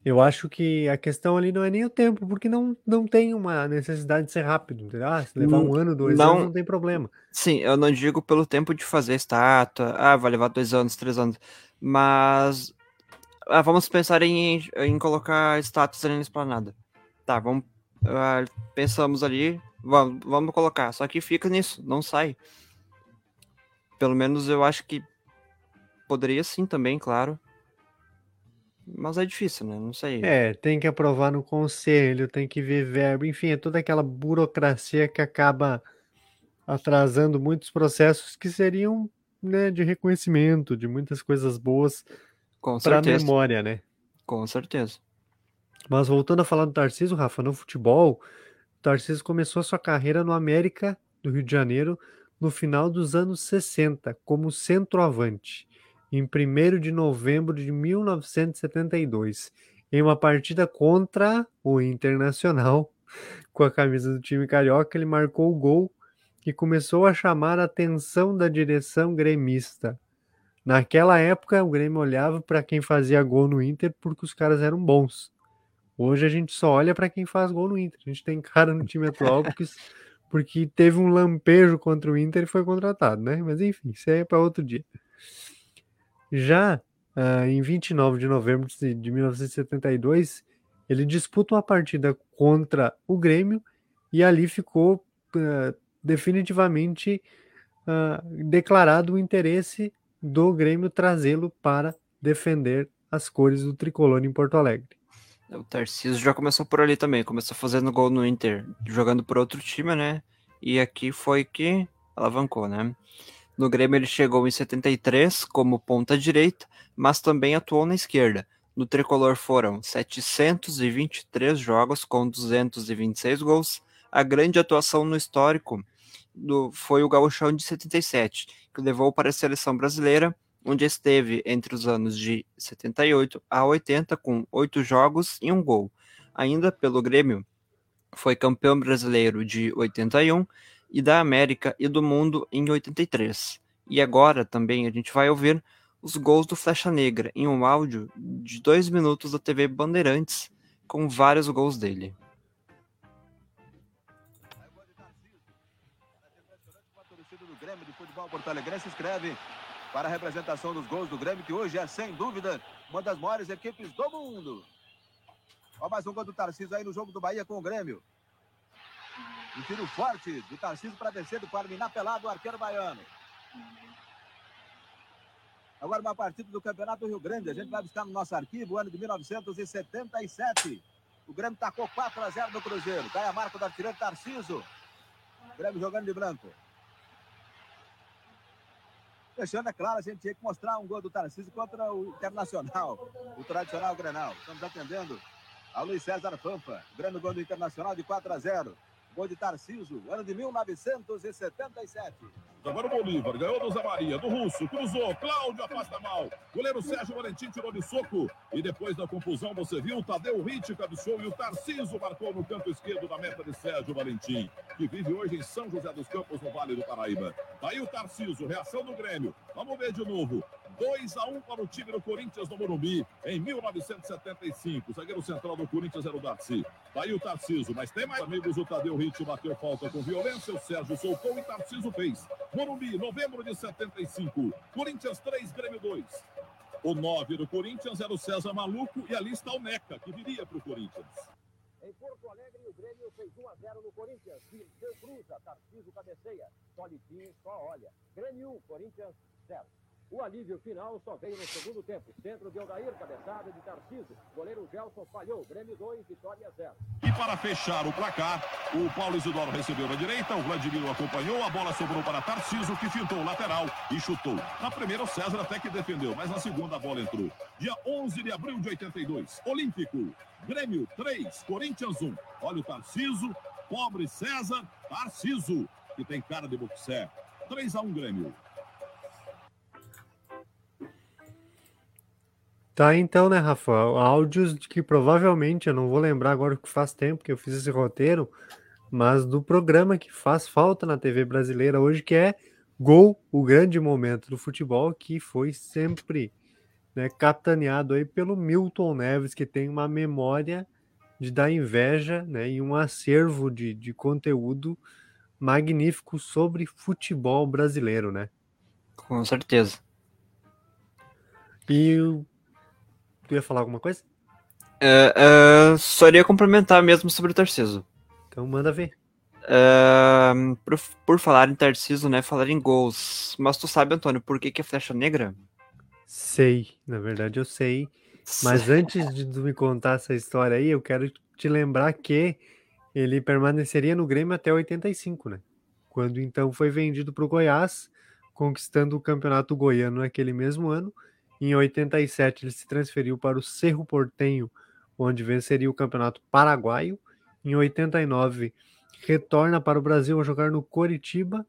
Eu acho que a questão ali não é nem o tempo, porque não, não tem uma necessidade de ser rápido, entendeu? Ah, se levar um ano, dois não- anos, não tem problema. Sim, eu não digo pelo tempo de fazer estátua, ah, vai levar dois anos, três anos, mas ah, vamos pensar em, em colocar estátuas ali na esplanada. Tá, vamos, ah, pensamos ali, vamos, vamos colocar, só que fica nisso, não sai. Pelo menos eu acho que poderia sim também, claro. Mas é difícil, né? Não sei. É, tem que aprovar no conselho, tem que ver verbo, enfim, é toda aquela burocracia que acaba atrasando muitos processos que seriam, né, de reconhecimento, de muitas coisas boas Com para memória, né? Com certeza. Mas voltando a falar do Tarcísio, Rafa, no futebol, Tarcísio começou sua carreira no América do Rio de Janeiro no final dos anos 60, como centroavante, em 1 de novembro de 1972, em uma partida contra o Internacional. Com a camisa do time carioca, ele marcou o gol e começou a chamar a atenção da direção gremista. Naquela época, o Grêmio olhava para quem fazia gol no Inter porque os caras eram bons. Hoje a gente só olha para quem faz gol no Inter. A gente tem cara no time atual porque, porque teve um lampejo contra o Inter e foi contratado, né? Mas enfim, isso aí é para outro dia. Já ah, em 29 de novembro de de 1972, ele disputa uma partida contra o Grêmio e ali ficou ah, definitivamente ah, declarado o interesse do Grêmio trazê-lo para defender as cores do tricolor em Porto Alegre. O Tarcísio já começou por ali também, começou fazendo gol no Inter, jogando por outro time, né? E aqui foi que alavancou, né? No Grêmio ele chegou em 73 como ponta direita, mas também atuou na esquerda. No tricolor foram 723 jogos com 226 gols. A grande atuação no histórico do, foi o Gauchão de 77, que levou para a seleção brasileira, onde esteve entre os anos de 78 a 80 com oito jogos e um gol. Ainda pelo Grêmio, foi campeão brasileiro de 81 e da América e do mundo em 83. E agora também a gente vai ouvir os gols do Flecha Negra em um áudio de dois minutos da TV Bandeirantes com vários gols dele. do Grêmio de Futebol Porto Alegre se inscreve para a representação dos gols do Grêmio, que hoje é, sem dúvida, uma das maiores equipes do mundo. Ó, mais um gol do Tarcísio aí no jogo do Bahia com o Grêmio. Um tiro forte do Tarcísio para descer do Parminá pelado, o arqueiro baiano. Agora uma partida do Campeonato Rio Grande. A gente vai buscar no nosso arquivo o ano de 1977. O Grêmio tacou 4 a 0 no Cruzeiro. Cai a marca do artilheiro Tarcísio. Grêmio jogando de branco. Fechando, é claro, a gente tinha que mostrar um gol do Tarcísio contra o Internacional, o tradicional Grenal. Estamos atendendo ao Luiz César Pampa. Grande gol do Internacional de 4 a 0. Gol de Tarcísio, ano de 1977. Agora o Bolívar ganhou do Zé Maria, do Russo, cruzou, Cláudio afasta mal. Goleiro Sérgio Valentim tirou de soco. E depois da confusão, você viu, o Tadeu Ritt cabeceou e o Tarciso marcou no canto esquerdo da meta de Sérgio Valentim, que vive hoje em São José dos Campos, no Vale do Paraíba. Daí o Tarciso, reação do Grêmio. Vamos ver de novo. 2 a 1 para o time do Corinthians no Morumbi em 1975. O zagueiro central do Corinthians era o Darcy. Daí o Tarciso, mas tem mais amigos. O Tadeu Ritt bateu falta com violência. O Sérgio soltou e Tarciso fez. Morumbi, novembro de 75. Corinthians 3, Grêmio 2. O 9 do Corinthians era o César Maluco e ali está o Neca, que viria para o Corinthians. Em Porto Alegre, o Grêmio fez 1 a 0 no Corinthians. Dirceu cruza, Tarcísio cabeceia. Solitinho só olha. Grêmio 1, Corinthians 0. O alívio final só veio no segundo tempo. Centro de Aldair, cabeçada de Tarcísio. Goleiro Gelson falhou. Grêmio 2, Vitória 0. E para fechar o placar, o Paulo Isidoro recebeu na direita, o Vladimir o acompanhou, a bola sobrou para Tarciso, que fintou o lateral e chutou. Na primeira, o César até que defendeu, mas na segunda a bola entrou. Dia 11 de abril de 82, Olímpico, Grêmio 3, Corinthians 1. Olha o Tarciso, pobre César, Tarciso, que tem cara de boxer. 3 a 1 Grêmio. Tá, então, né, Rafa? Áudios de que provavelmente, eu não vou lembrar agora que faz tempo que eu fiz esse roteiro, mas do programa que faz falta na TV brasileira hoje, que é Gol, o grande momento do futebol, que foi sempre né, capitaneado aí pelo Milton Neves, que tem uma memória de dar inveja né, e um acervo de, de conteúdo magnífico sobre futebol brasileiro, né? Com certeza. E tu ia falar alguma coisa? É, é, só iria complementar mesmo sobre o Tarciso. Então manda ver. É, por, por falar em Tarciso, né? Falar em gols. Mas tu sabe, Antônio, por que, que é flecha negra? Sei, na verdade eu sei. Mas antes de tu me contar essa história aí, eu quero te lembrar que ele permaneceria no Grêmio até 85, né? Quando então foi vendido para o Goiás, conquistando o Campeonato Goiano naquele mesmo ano. Em 87 ele se transferiu para o Cerro Portenho, onde venceria o Campeonato Paraguaio. Em 89 retorna para o Brasil a jogar no Coritiba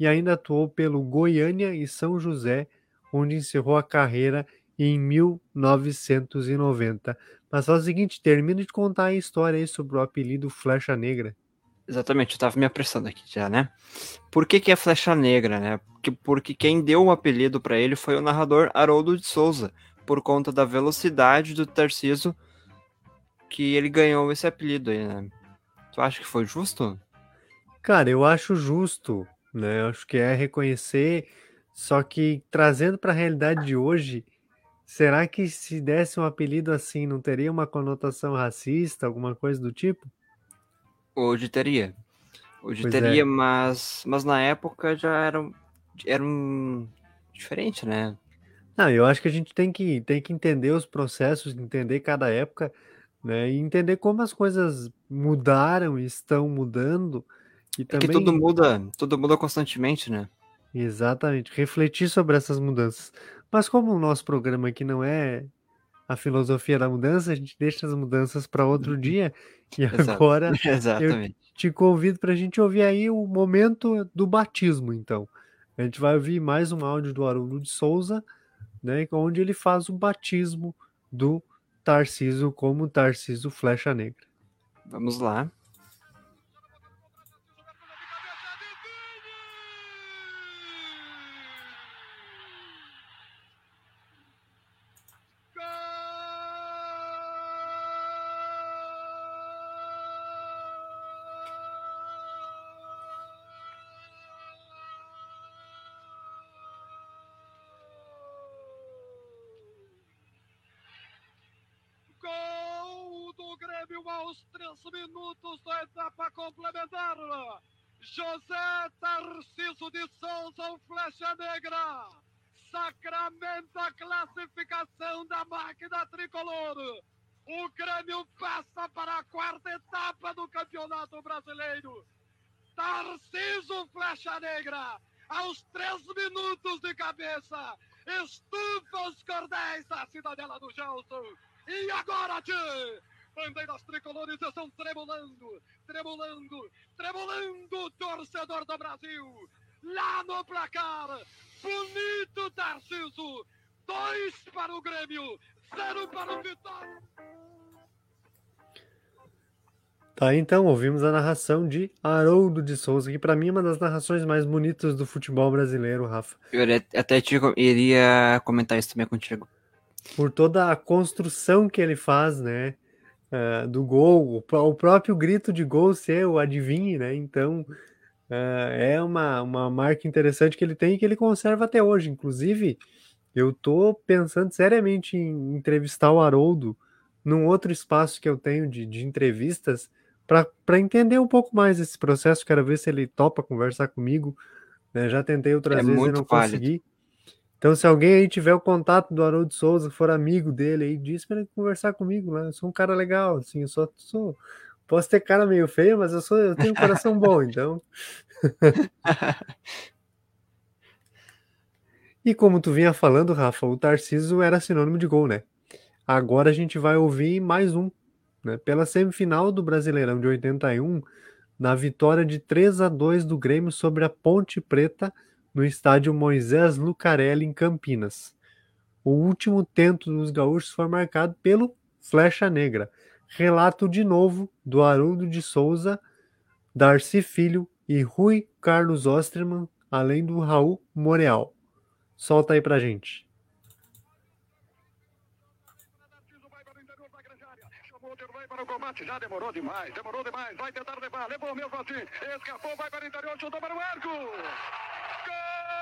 e ainda atuou pelo Goiânia e São José, onde encerrou a carreira em 1990. Mas faz o seguinte, termina de contar a história aí sobre o apelido Flecha Negra. Exatamente, eu tava me apressando aqui já, né? Por que, que é Flecha Negra, né? Porque, porque quem deu o apelido para ele foi o narrador Haroldo de Souza, por conta da velocidade do Tarciso que ele ganhou esse apelido aí, né? Tu acha que foi justo? Cara, eu acho justo, né? Eu acho que é reconhecer, só que trazendo para a realidade de hoje, será que se desse um apelido assim, não teria uma conotação racista, alguma coisa do tipo? Hoje teria. Hoje Pois teria, é. mas, mas na época já era, era um diferente, né? Não, eu acho que a gente tem que, tem que entender os processos, entender cada época, né? E entender como as coisas mudaram e estão mudando. E É que também. tudo muda, tudo muda constantemente, né? Exatamente, refletir sobre essas mudanças. Mas como o nosso programa aqui não é a filosofia da mudança, a gente deixa as mudanças para outro dia. E agora eu Exatamente. te convido para a gente ouvir aí o momento do batismo, então. A gente vai ouvir mais um áudio do Haroldo de Souza, né, onde ele faz o batismo do Tarciso como Tarciso Flecha Negra. Vamos lá. 10 minutos da etapa complementar. José Tarciso de Souza, o Flecha Negra, sacramenta a classificação da máquina tricolor. O Grêmio passa para a quarta etapa do Campeonato Brasileiro. Tarciso Flecha Negra, aos três minutos de cabeça, estufa os cordéis da Cidadela do Gelson. E agora, Tchê! Bandeiras tricolores estão tremulando, tremulando, tremulando, torcedor do Brasil. Lá no placar, bonito Tarciso. Dois para o Grêmio, zero para o Vitória. Tá, então, ouvimos a narração de Haroldo de Souza, que para mim é uma das narrações mais bonitas do futebol brasileiro, Rafa. Eu até te, iria comentar isso também contigo. Por toda a construção que ele faz, né? Ah, do gol, o pró- o próprio grito de gol ser o adivinhe, né? Então, ah, é uma, uma marca interessante que ele tem e que ele conserva até hoje. Inclusive, eu tô pensando seriamente em entrevistar o Haroldo num outro espaço que eu tenho de, de entrevistas para entender um pouco mais esse processo. Quero ver se ele topa conversar comigo. né? Já tentei outras É vezes e não válido. consegui. Então, se alguém aí tiver o contato do Haroldo Souza, for amigo dele aí, diz para ele conversar comigo, né? Eu sou um cara legal, assim, eu sou, sou- posso ter cara meio feio, mas eu sou, eu tenho um coração bom, então. E como tu vinha falando, Rafa, o Tarciso era sinônimo de gol, né? Agora a gente vai ouvir mais um, né? Pela semifinal do Brasileirão de 81, na vitória de 3 a 2 do Grêmio sobre a Ponte Preta no estádio Moisés Lucarelli, em Campinas. O último tento dos gaúchos foi marcado pelo Flecha Negra. Relato de novo do Haroldo de Souza, Darcy Filho e Rui Carlos Osterman, além do Raul Moreal. Solta aí pra gente. para o combate, já demorou demais, demorou demais, vai tentar levar, levou o meu escapou, vai para o interior, chutou para o arco!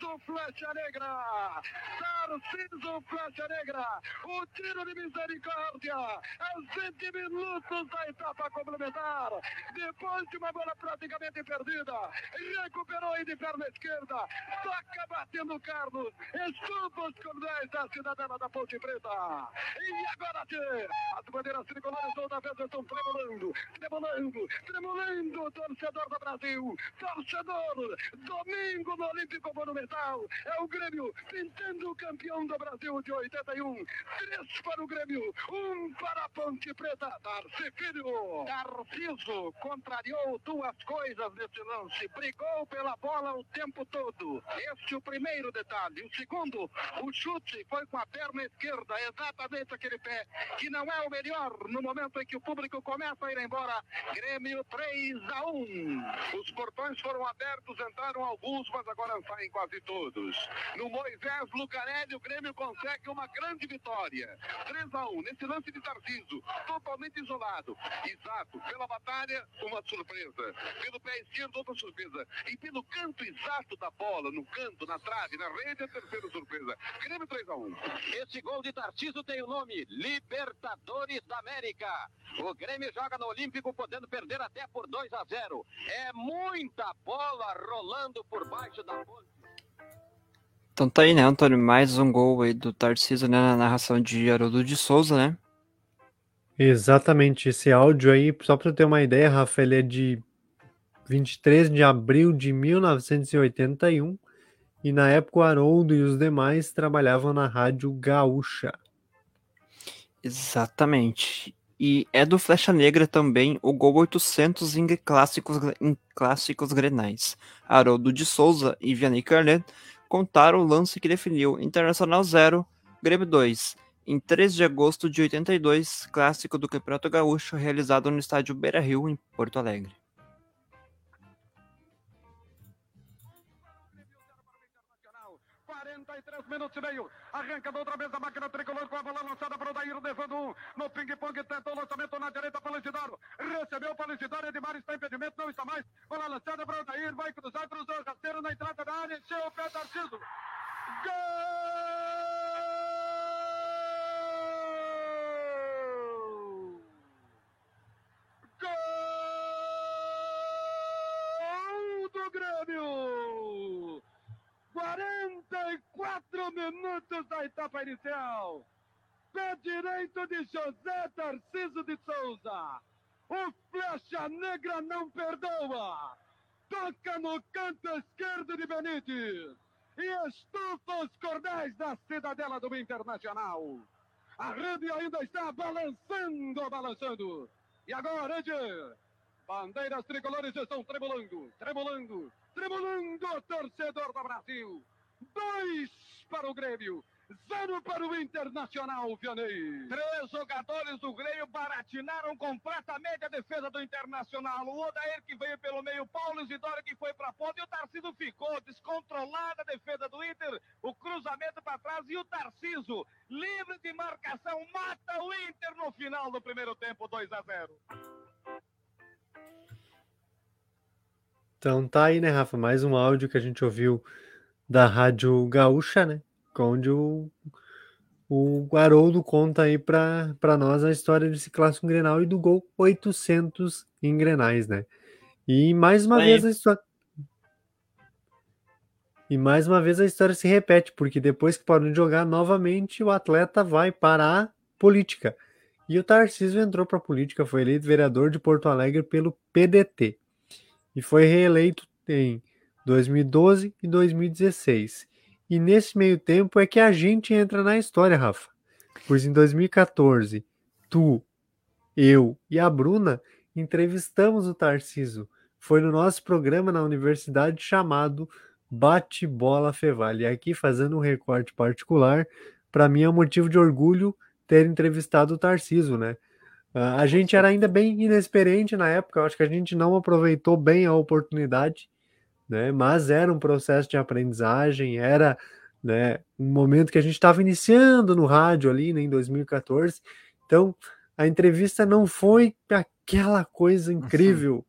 Tarciso Flecha Negra! Tarciso Flecha Negra! O tiro de misericórdia! Aos 20 minutos da etapa complementar! Depois de uma bola praticamente perdida, recuperou aí de perna esquerda, toca batendo o Carlos, estupa os cordéis da cidadela da Ponte Preta! E agora, tchê, as bandeiras tricolores toda vez estão tremulando, tremulando, tremulando, torcedor do Brasil! Torcedor! Domingo no Olímpico Monumental! É o Grêmio pintando o campeão do Brasil de 81. Três para o Grêmio, um para a Ponte Preta. Darcy Filho. Tarciso contrariou duas coisas nesse lance. Brigou pela bola o tempo todo. Este é o primeiro detalhe. O segundo, o chute foi com a perna esquerda, exatamente aquele pé, que não é o melhor no momento em que o público começa a ir embora. Grêmio 3 a 1. Os portões foram abertos, entraram alguns, mas agora saem quase todos. No Moisés Lucarelli, o Grêmio consegue uma grande vitória. 3 a 1 nesse lance de Tarciso, totalmente isolado. Exato, pela batalha, uma surpresa. Pelo pé esquerdo, outra surpresa. E pelo canto exato da bola, no canto, na trave, na rede, a terceira surpresa. Grêmio 3 a 1 Esse gol de Tarciso tem o nome Libertadores da América. O Grêmio joga no Olímpico, podendo perder até por 2 a 0. É muita bola rolando por baixo da ponte. Então tá aí, né, Antônio? Mais um gol aí do Tarcísio, né, na narração de Haroldo de Souza, né? Exatamente, esse áudio aí, só para ter uma ideia, Rafa, ele é de 23 de abril de 1981 e na época o Haroldo e os demais trabalhavam na Rádio Gaúcha. Exatamente. E é do Flecha Negra também o gol 800 em clássicos, em clássicos grenais. Haroldo de Souza e Vianney Carnet contaram o lance que definiu Internacional 0, Grêmio 2, em 3 de agosto de 82, clássico do Campeonato Gaúcho realizado no estádio Beira-Rio, em Porto Alegre. minutos e meio. Arranca outra vez a máquina tricolor com a bola lançada para o Daír, levando um. No ping-pong, tentou o lançamento na direita para o Isidoro. Recebeu o Isidoro, Edmar está impedimento, não está mais. Bola lançada para o Daír, vai cruzar, cruzou, rasteiro na entrada da área, encheu o pé Tarciso. Gol! Gol do Grêmio! 44 minutos da etapa inicial. Pé direito de José Tarciso de Souza. O Flecha Negra não perdoa. Toca no canto esquerdo de Benítez. E estufa os cordéis da cidadela do Internacional. A rede ainda está balançando, balançando. E agora, Edir, bandeiras tricolores estão tremulando, tremulando, tremulando torcedor do Brasil. Dois para o Grêmio, zero para o Internacional, Vianney. Três jogadores do Grêmio baratinaram completamente a defesa do Internacional. O Odair que veio pelo meio, Paulo Isidoro que foi para a ponta e o Tarciso ficou descontrolada a defesa do Inter. O cruzamento para trás e o Tarciso, livre de marcação, mata o Inter no final do primeiro tempo, 2 a 0. Então tá aí, né, Rafa? Mais um áudio que a gente ouviu da Rádio Gaúcha, né? Onde o, o Haroldo conta aí pra nós a história desse clássico Grenal e do gol 800 em Grenais, né? E mais uma vez a história. E mais uma vez a história se repete, porque depois que parou de jogar novamente, o atleta vai para a política. E o Tarcísio entrou para a política, foi eleito vereador de Porto Alegre pelo PDT e foi reeleito em 2012 e 2016. E nesse meio tempo é que a gente entra na história, Rafa. Pois em 2014, tu, eu e a Bruna entrevistamos o Tarciso. Foi no nosso programa na universidade chamado Bate Bola Fevale. E aqui fazendo um recorte particular, para mim é um motivo de orgulho ter entrevistado o Tarciso, né? Ah, A gente era ainda bem inexperiente na época, eu acho que a gente não aproveitou bem a oportunidade, né? Mas era um processo de aprendizagem, era, né, um momento que a gente estava iniciando no rádio ali, né, em 2014. Então, a entrevista não foi aquela coisa incrível,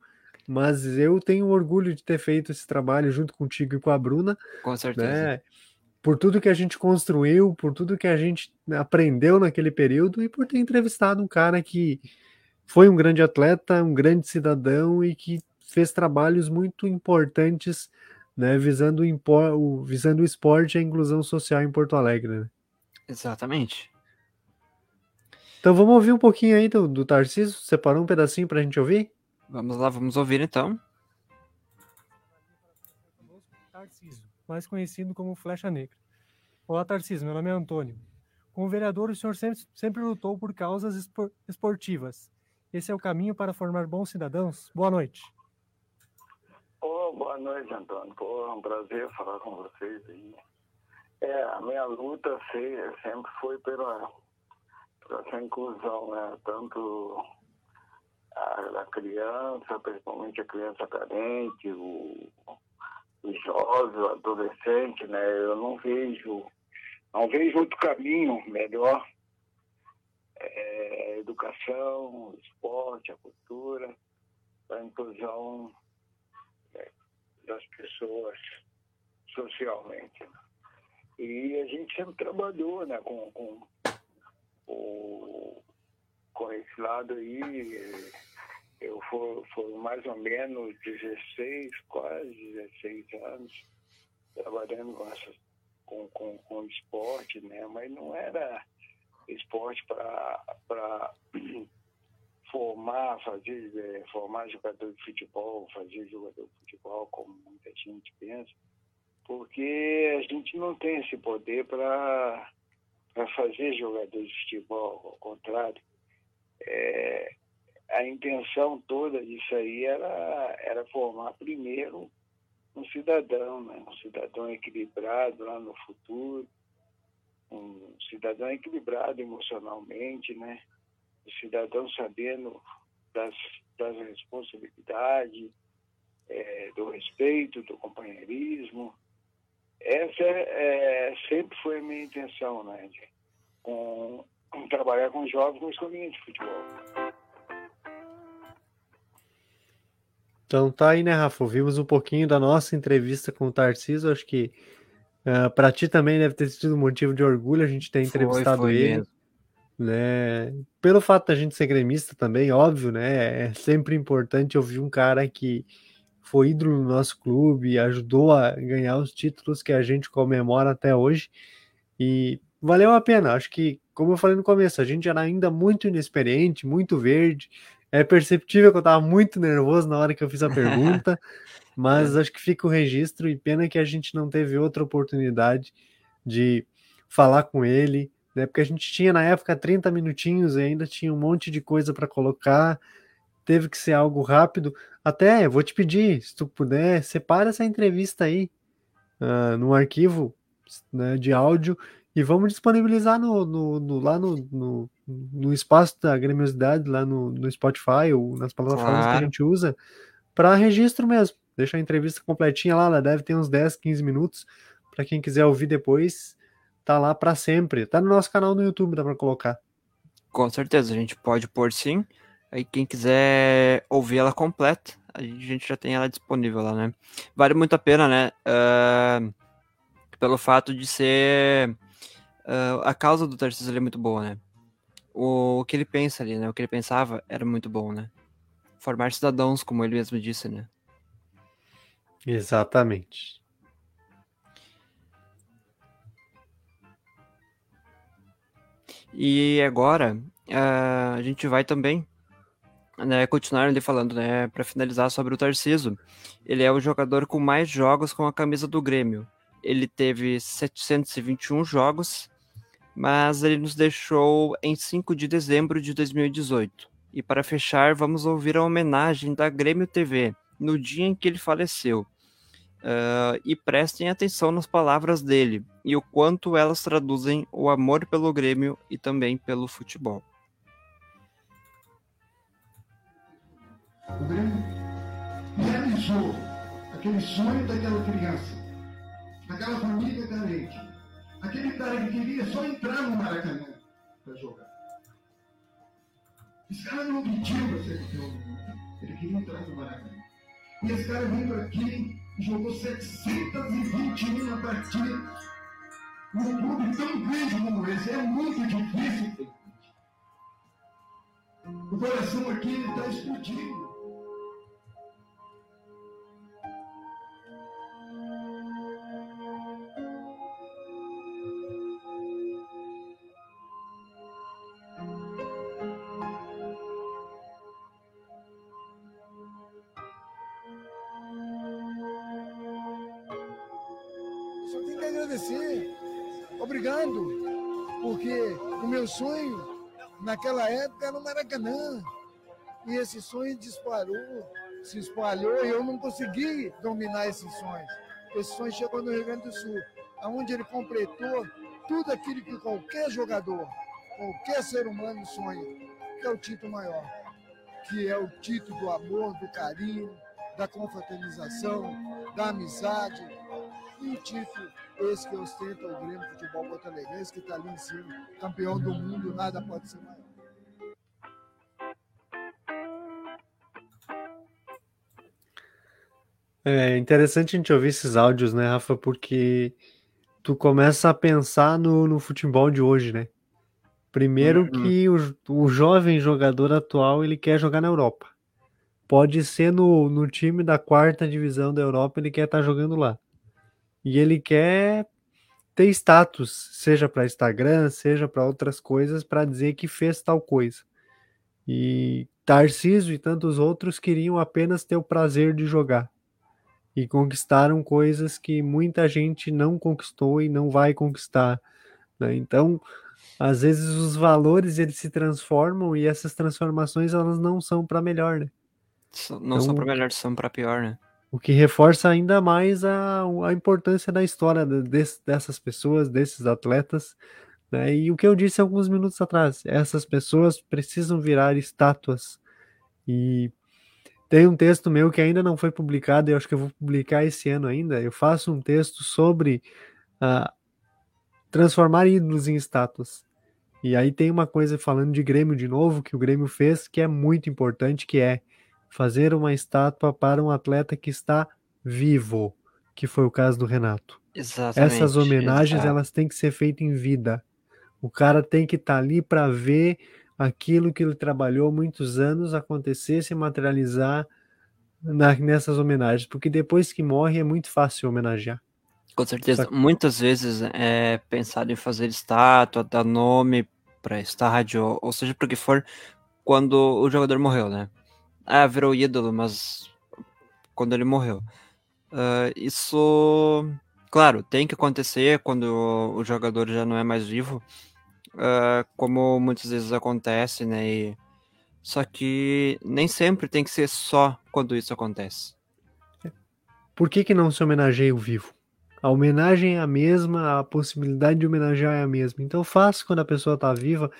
mas eu tenho orgulho de ter feito esse trabalho junto contigo e com a Bruna, Com certeza. né? Por tudo que a gente construiu, por tudo que a gente aprendeu naquele período e por ter entrevistado um cara que foi um grande atleta, um grande cidadão e que fez trabalhos muito importantes, né, visando o, visando o esporte e a inclusão social em Porto Alegre. né? Exatamente. Então vamos ouvir um pouquinho aí do, do Tarcísio? Separou um pedacinho para a gente ouvir? Vamos lá, vamos ouvir então. Tarcísio, mais conhecido como Flecha Negra. Olá, Tarcísio, meu nome é Antônio. Como vereador, o senhor sempre, sempre lutou por causas espor- esportivas. Esse é o caminho para formar bons cidadãos? Boa noite. Boa noite, Antônio. Pô, é um prazer falar com vocês aí. É, a minha luta se- sempre foi pela, pela essa inclusão, né? Tanto a, da criança, principalmente a criança carente, o, o jovem, o adolescente, né? Eu não vejo, não vejo outro caminho melhor. É, a educação, esporte, a cultura, a inclusão das pessoas socialmente. E a gente sempre trabalhou né, com, com, o- com esse lado aí. Eu fui mais ou menos 16, quase 16 anos, trabalhando com, essa, com, com, com esporte, né? mas não era esporte para formar, fazer, eh, formar jogador de futebol, fazer jogador de futebol, como muita gente pensa, porque a gente não tem esse poder para fazer jogador de futebol, ao contrário. É, a intenção toda disso aí era, era formar primeiro um cidadão, né? um cidadão equilibrado lá no futuro, um cidadão equilibrado emocionalmente, né? O cidadão sabendo das, das responsabilidades, eh, do respeito, do companheirismo. Essa é, sempre foi a minha intenção, né? de- Com, com trabalhar com jovens na escolinha de futebol. Então tá aí, né, Rafa? Ouvimos um pouquinho da nossa entrevista com o Tarcísio. Acho que para ti também deve ter sido um motivo de orgulho a gente ter entrevistado foi ele. mesmo. Né? Pelo fato da gente ser gremista também, óbvio, né? É sempre importante ouvir um cara que foi ídolo no nosso clube, ajudou a ganhar os títulos que a gente comemora até hoje. E valeu a pena. Acho que, como eu falei no começo, a gente era ainda muito inexperiente, muito verde. É perceptível que eu estava muito nervoso na hora que eu fiz a pergunta, mas acho que fica o registro e pena que a gente não teve outra oportunidade de falar com ele, né? Porque a gente tinha na época 30 minutinhos e ainda tinha um monte de coisa para colocar. Teve que ser algo rápido. Até vou te pedir, se tu puder, separa essa entrevista aí ah, num arquivo né, de áudio e vamos disponibilizar no, no- no- lá no, no, no espaço da gremiosidade, lá no, no Spotify ou nas plataformas que a gente usa, para registro mesmo. Deixa a entrevista completinha lá, ela deve ter uns 10, 15 minutos. Para quem quiser ouvir depois, tá lá para sempre. Tá no nosso canal no YouTube, dá para colocar. Com certeza, a gente pode pôr sim. Aí quem quiser ouvir ela completa, a gente já tem ela disponível lá, né? Vale muito a pena, né? Ah, pelo fato de ser. ah, a causa do Tarcísio é muito boa, né? O, o que ele pensa ali, né? O que ele pensava era muito bom, né? Formar cidadãos, como ele mesmo disse, né? Exatamente. E agora ah, a gente vai também né, continuar ali falando, né, para finalizar sobre o Tarciso. Ele é o jogador com mais jogos com a camisa do Grêmio. Ele teve 721 jogos, mas ele nos deixou em 5 de dezembro de 2018. E para fechar, vamos ouvir a homenagem da Grêmio TV no dia em que ele faleceu. Ah, e prestem atenção nas palavras dele e o quanto elas traduzem o amor pelo Grêmio e também pelo futebol. O Grêmio realizou aquele sonho daquela criança, daquela família carente, aquele cara que queria só entrar no Maracanã para jogar. Esse cara não pediu para ser campeão ele queria entrar no Maracanã. E esse cara veio aqui jogou 721 partidas num clube tão grande como esse. É muito difícil o coração aqui está explodindo. Naquela época era o Maracanã. E esse sonho disparou, se espalhou e eu não consegui dominar esse sonho. Esse sonho chegou no Rio Grande do Sul, onde ele completou tudo aquilo que qualquer jogador, qualquer ser humano sonha, que é o título maior, que é o título do amor, do carinho, da confraternização, da amizade, e o título esse que ostenta o Grêmio Futebol Porto Alegrense, que está ali em cima, campeão do mundo, nada pode ser maior. É interessante a gente ouvir esses áudios, né, Rafa? Porque tu começa a pensar no, no futebol de hoje, né? Primeiro Uhum. que o, o jovem jogador atual ele quer jogar na Europa. Pode ser no, no time da quarta divisão da Europa, ele quer estar jogando lá. E ele quer ter status, seja para Instagram, seja para outras coisas, para dizer que fez tal coisa. E Tarcísio e tantos outros queriam apenas ter o prazer de jogar. E conquistaram coisas que muita gente não conquistou e não vai conquistar. né? Então, às vezes os valores eles se transformam e essas transformações elas não são para melhor, né? Não são Então, pra melhor, são pra pior, né? O que reforça ainda mais a, a importância da história de- des- dessas pessoas, desses atletas. Né? E o que eu disse alguns minutos atrás, essas pessoas precisam virar estátuas. E tem um texto meu que ainda não foi publicado, eu acho que eu vou publicar esse ano ainda. Eu faço um texto sobre ah, transformar ídolos em estátuas. E aí tem uma coisa falando de Grêmio de novo, que o Grêmio fez, que é muito importante, que é fazer uma estátua para um atleta que está vivo, que foi o caso do Renato. Exatamente. Essas homenagens, elas têm que ser feitas em vida. O cara tem que estar ali para ver aquilo que ele trabalhou muitos anos acontecer, se materializar na- nessas homenagens, porque depois que morre é muito fácil homenagear. Com certeza. Só- Muitas vezes é pensado em fazer estátua, dar nome para estádio, ou seja, para o que for, quando o jogador morreu, né? Ah, virou ídolo, mas quando ele morreu. Ah, isso, claro, tem que acontecer quando o, jogador já não é mais vivo, ah, como muitas vezes acontece, né? E- só que nem sempre tem que ser só quando isso acontece. Por que, que não se homenageia o vivo? A homenagem é a mesma, a possibilidade de homenagear é a mesma. Então faz quando a pessoa está viva,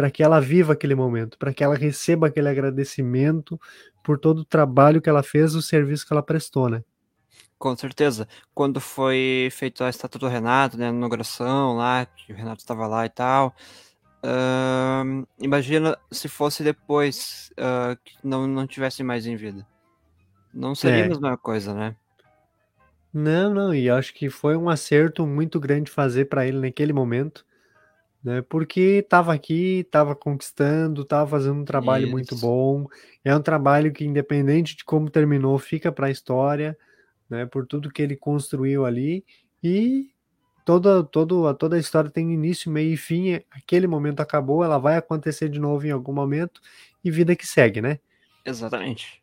para que ela viva aquele momento, para que ela receba aquele agradecimento por todo o trabalho que ela fez, o serviço que ela prestou, né? Com certeza. Quando foi feita a estátua do Renato, né, na inauguração lá, que o Renato estava lá e tal. ahn, imagina se fosse depois ah, que não, não tivesse mais em vida. Não seria É. a mesma coisa, né? Não, não, e acho que foi um acerto muito grande fazer para ele naquele momento, né? Porque estava aqui, estava conquistando, estava fazendo um trabalho muito Isso. bom. É um trabalho que, independente de como terminou, fica para a história, né? Por tudo que ele construiu ali e toda, toda, toda a história tem início, meio e fim. Aquele momento acabou, ela vai acontecer de novo em algum momento e vida que segue, né? Exatamente.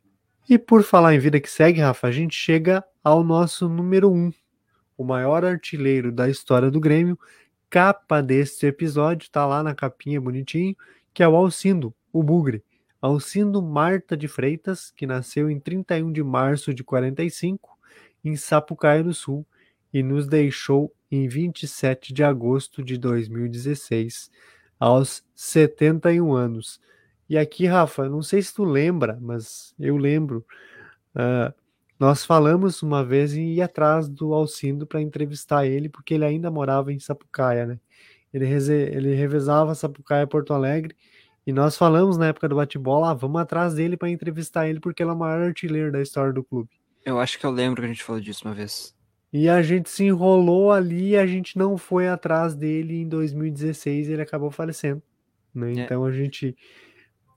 E por falar em vida que segue, Rafa, a gente chega ao nosso número 1, o maior artilheiro da história do Grêmio. Capa deste episódio, tá lá na capinha bonitinho, que é o Alcindo, o Bugre. Alcindo Marta de Freitas, que nasceu em 31 de março de 45, em Sapucaia do Sul, e nos deixou em 27 de agosto de 2016, aos 71 anos. E aqui, Rafa, não sei se tu lembra, mas eu lembro. Uh, nós falamos uma vez em ir atrás do Alcindo para entrevistar ele, porque ele ainda morava em Sapucaia, né? Ele, ele revezava Sapucaia Porto Alegre, e nós falamos na época do bate-bola, ah, vamos atrás dele para entrevistar ele, porque ele é o maior artilheiro da história do clube. Eu acho que eu lembro que a gente falou disso uma vez. E a gente se enrolou ali e a gente não foi atrás dele em 2016 e ele acabou falecendo. Né? É. Então a gente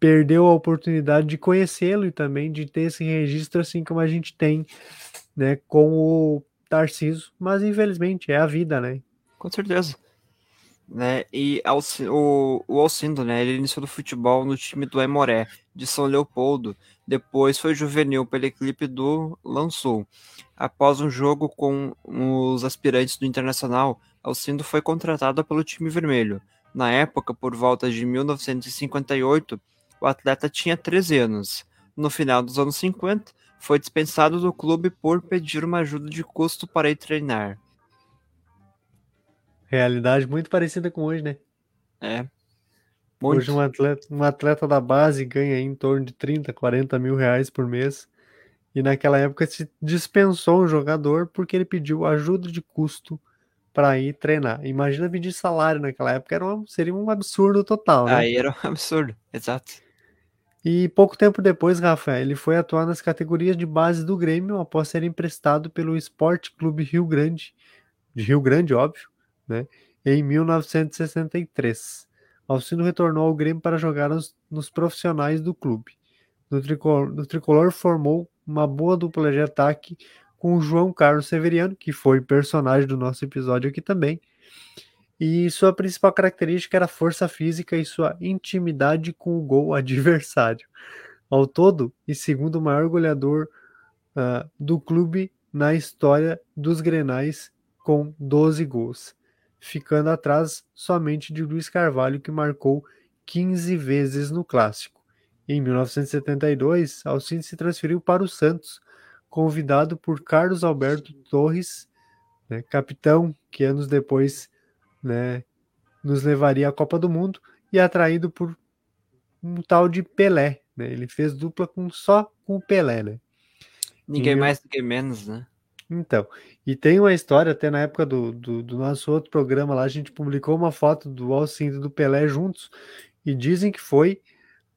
perdeu a oportunidade de conhecê-lo e também de ter esse registro assim como a gente tem né, com o Tarciso, mas infelizmente é a vida, né? Com certeza. Né, e o, o Alcindo, né, ele iniciou no futebol no time do Aimoré, de São Leopoldo, depois foi juvenil pela equipe do Lançou. Após um jogo com os aspirantes do Internacional, Alcindo foi contratado pelo time vermelho. Na época, por volta de 1958, o atleta tinha 13 anos. No final dos anos 50, foi dispensado do clube por pedir uma ajuda de custo para ir treinar. Realidade muito parecida com hoje, né? É. Muito. Hoje um atleta, um atleta da base ganha em torno de 30, 40 mil reais por mês. E naquela época se dispensou um jogador porque ele pediu ajuda de custo para ir treinar. Imagina pedir salário naquela época, era um, seria um absurdo total, né? Aí era um absurdo, exato. E pouco tempo depois, Rafael, ele foi atuar nas categorias de base do Grêmio após ser emprestado pelo Esporte Clube Rio Grande, de Rio Grande, óbvio, né, em 1963. Alcino retornou ao Grêmio para jogar nos, nos profissionais do clube. No tricolor, no tricolor formou uma boa dupla de ataque com o João Carlos Severiano, que foi personagem do nosso episódio aqui também, e sua principal característica era a força física e sua intimidade com o gol adversário. Ao todo, e segundo o maior goleador uh, do clube na história dos Grenais, com 12 gols, ficando atrás somente de Luiz Carvalho, que marcou 15 vezes no clássico. Em 1972, Alcine se transferiu para o Santos, convidado por Carlos Alberto Torres, né, capitão que anos depois né, nos levaria à Copa do Mundo e atraído por um tal de Pelé, né? Ele fez dupla com só com o Pelé, né? Ninguém e mais, ninguém menos, né? Então, e tem uma história, até na época do, do, do nosso outro programa lá, a gente publicou uma foto do Alcindo e do Pelé juntos, e dizem que foi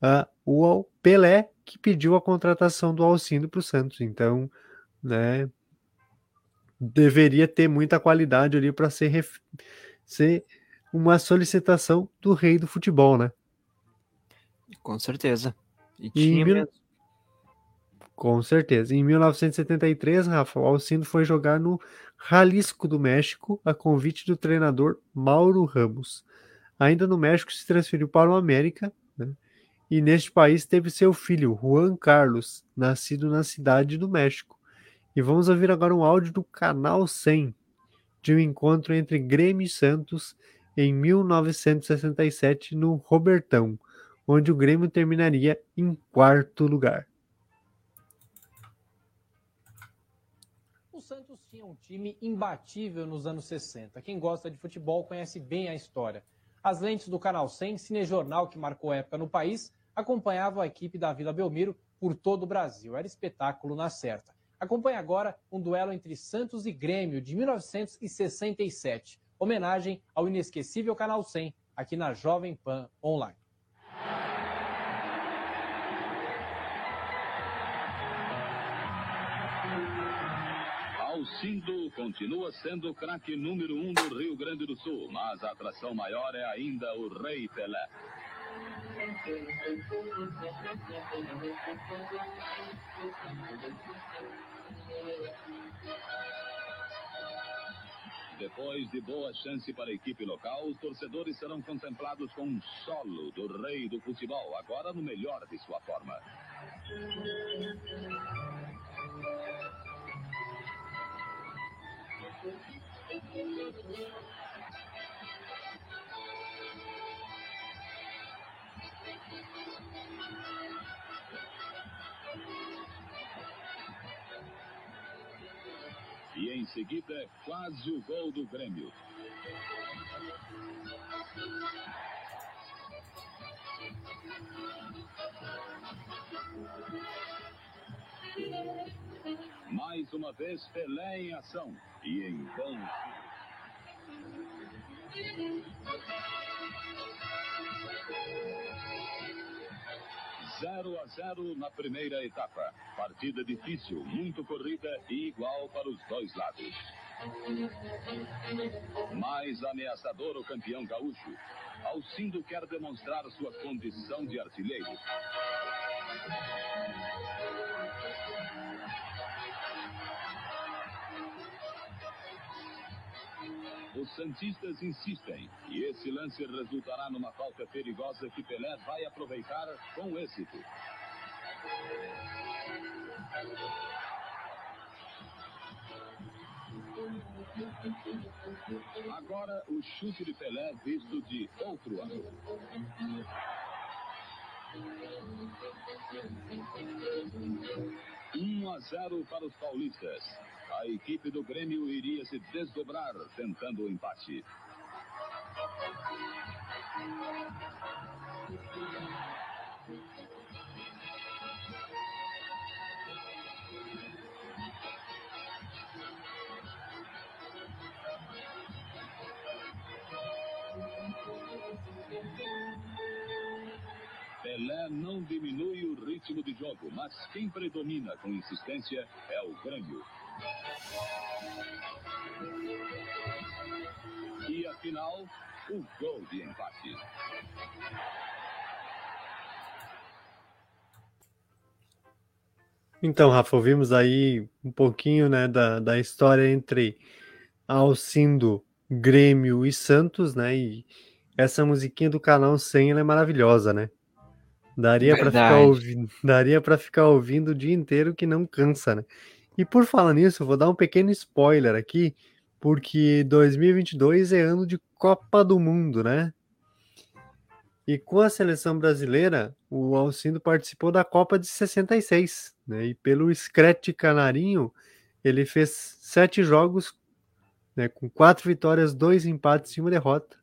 uh, o Pelé que pediu a contratação do Alcindo para o Santos. Então, né, deveria ter muita qualidade ali para ser ref ser uma solicitação do rei do futebol, né? Com certeza. E tinha mil... Com certeza. Em 1973, Rafa, o Alcindo foi jogar no Jalisco do México a convite do treinador Mauro Ramos. Ainda no México se transferiu para o América, né? e neste país teve seu filho, Juan Carlos, nascido na cidade do México. E vamos ouvir agora um áudio do Canal 100, de um encontro entre Grêmio e Santos em 1967 no Robertão, onde o Grêmio terminaria em quarto lugar. O Santos tinha um time imbatível nos anos 60. Quem gosta de futebol conhece bem a história. As lentes do Canal 100, cinejornal que marcou época no país, acompanhavam a equipe da Vila Belmiro por todo o Brasil. Era espetáculo na certa. Acompanhe agora um duelo entre Santos e Grêmio de 1967. Homenagem ao inesquecível Canal 100, aqui na Jovem Pan Online. Alcindo continua sendo o craque número um do Rio Grande do Sul, mas a atração maior é ainda o Rei Pelé. Depois de boa chance para a equipe local, os torcedores serão contemplados com um solo do rei do futebol, agora no melhor de sua forma. E em seguida, quase o gol do Grêmio. Mais uma vez, Pelé em ação. E em bom. 0 a 0 na primeira etapa. Partida difícil, muito corrida e igual para os dois lados. Mais ameaçador o campeão gaúcho. Alcindo quer demonstrar sua condição de artilheiro. Os Santistas insistem e esse lance resultará numa falta perigosa que Pelé vai aproveitar com êxito. Agora o chute de Pelé visto de outro ângulo. Um a 0 para os paulistas. A equipe do Grêmio iria se desdobrar tentando o empate. Pelé não diminui o ritmo de jogo, mas quem predomina com insistência é o Grêmio. E afinal, o gol de empate. Então, Rafa, ouvimos aí um pouquinho né, da, da história entre Alcindo, Grêmio e Santos, né? E essa musiquinha do canal 100 ela é maravilhosa, né? Daria para ficar ouvindo, daria para ficar ouvindo o dia inteiro que não cansa, né? E por falar nisso, vou dar um pequeno spoiler aqui, porque 2022 é ano de Copa do Mundo, né? E com a seleção brasileira, o Alcindo participou da Copa de 66, né? E pelo Screte Canarinho, ele fez sete jogos, né? Com quatro vitórias, dois empates e uma derrota,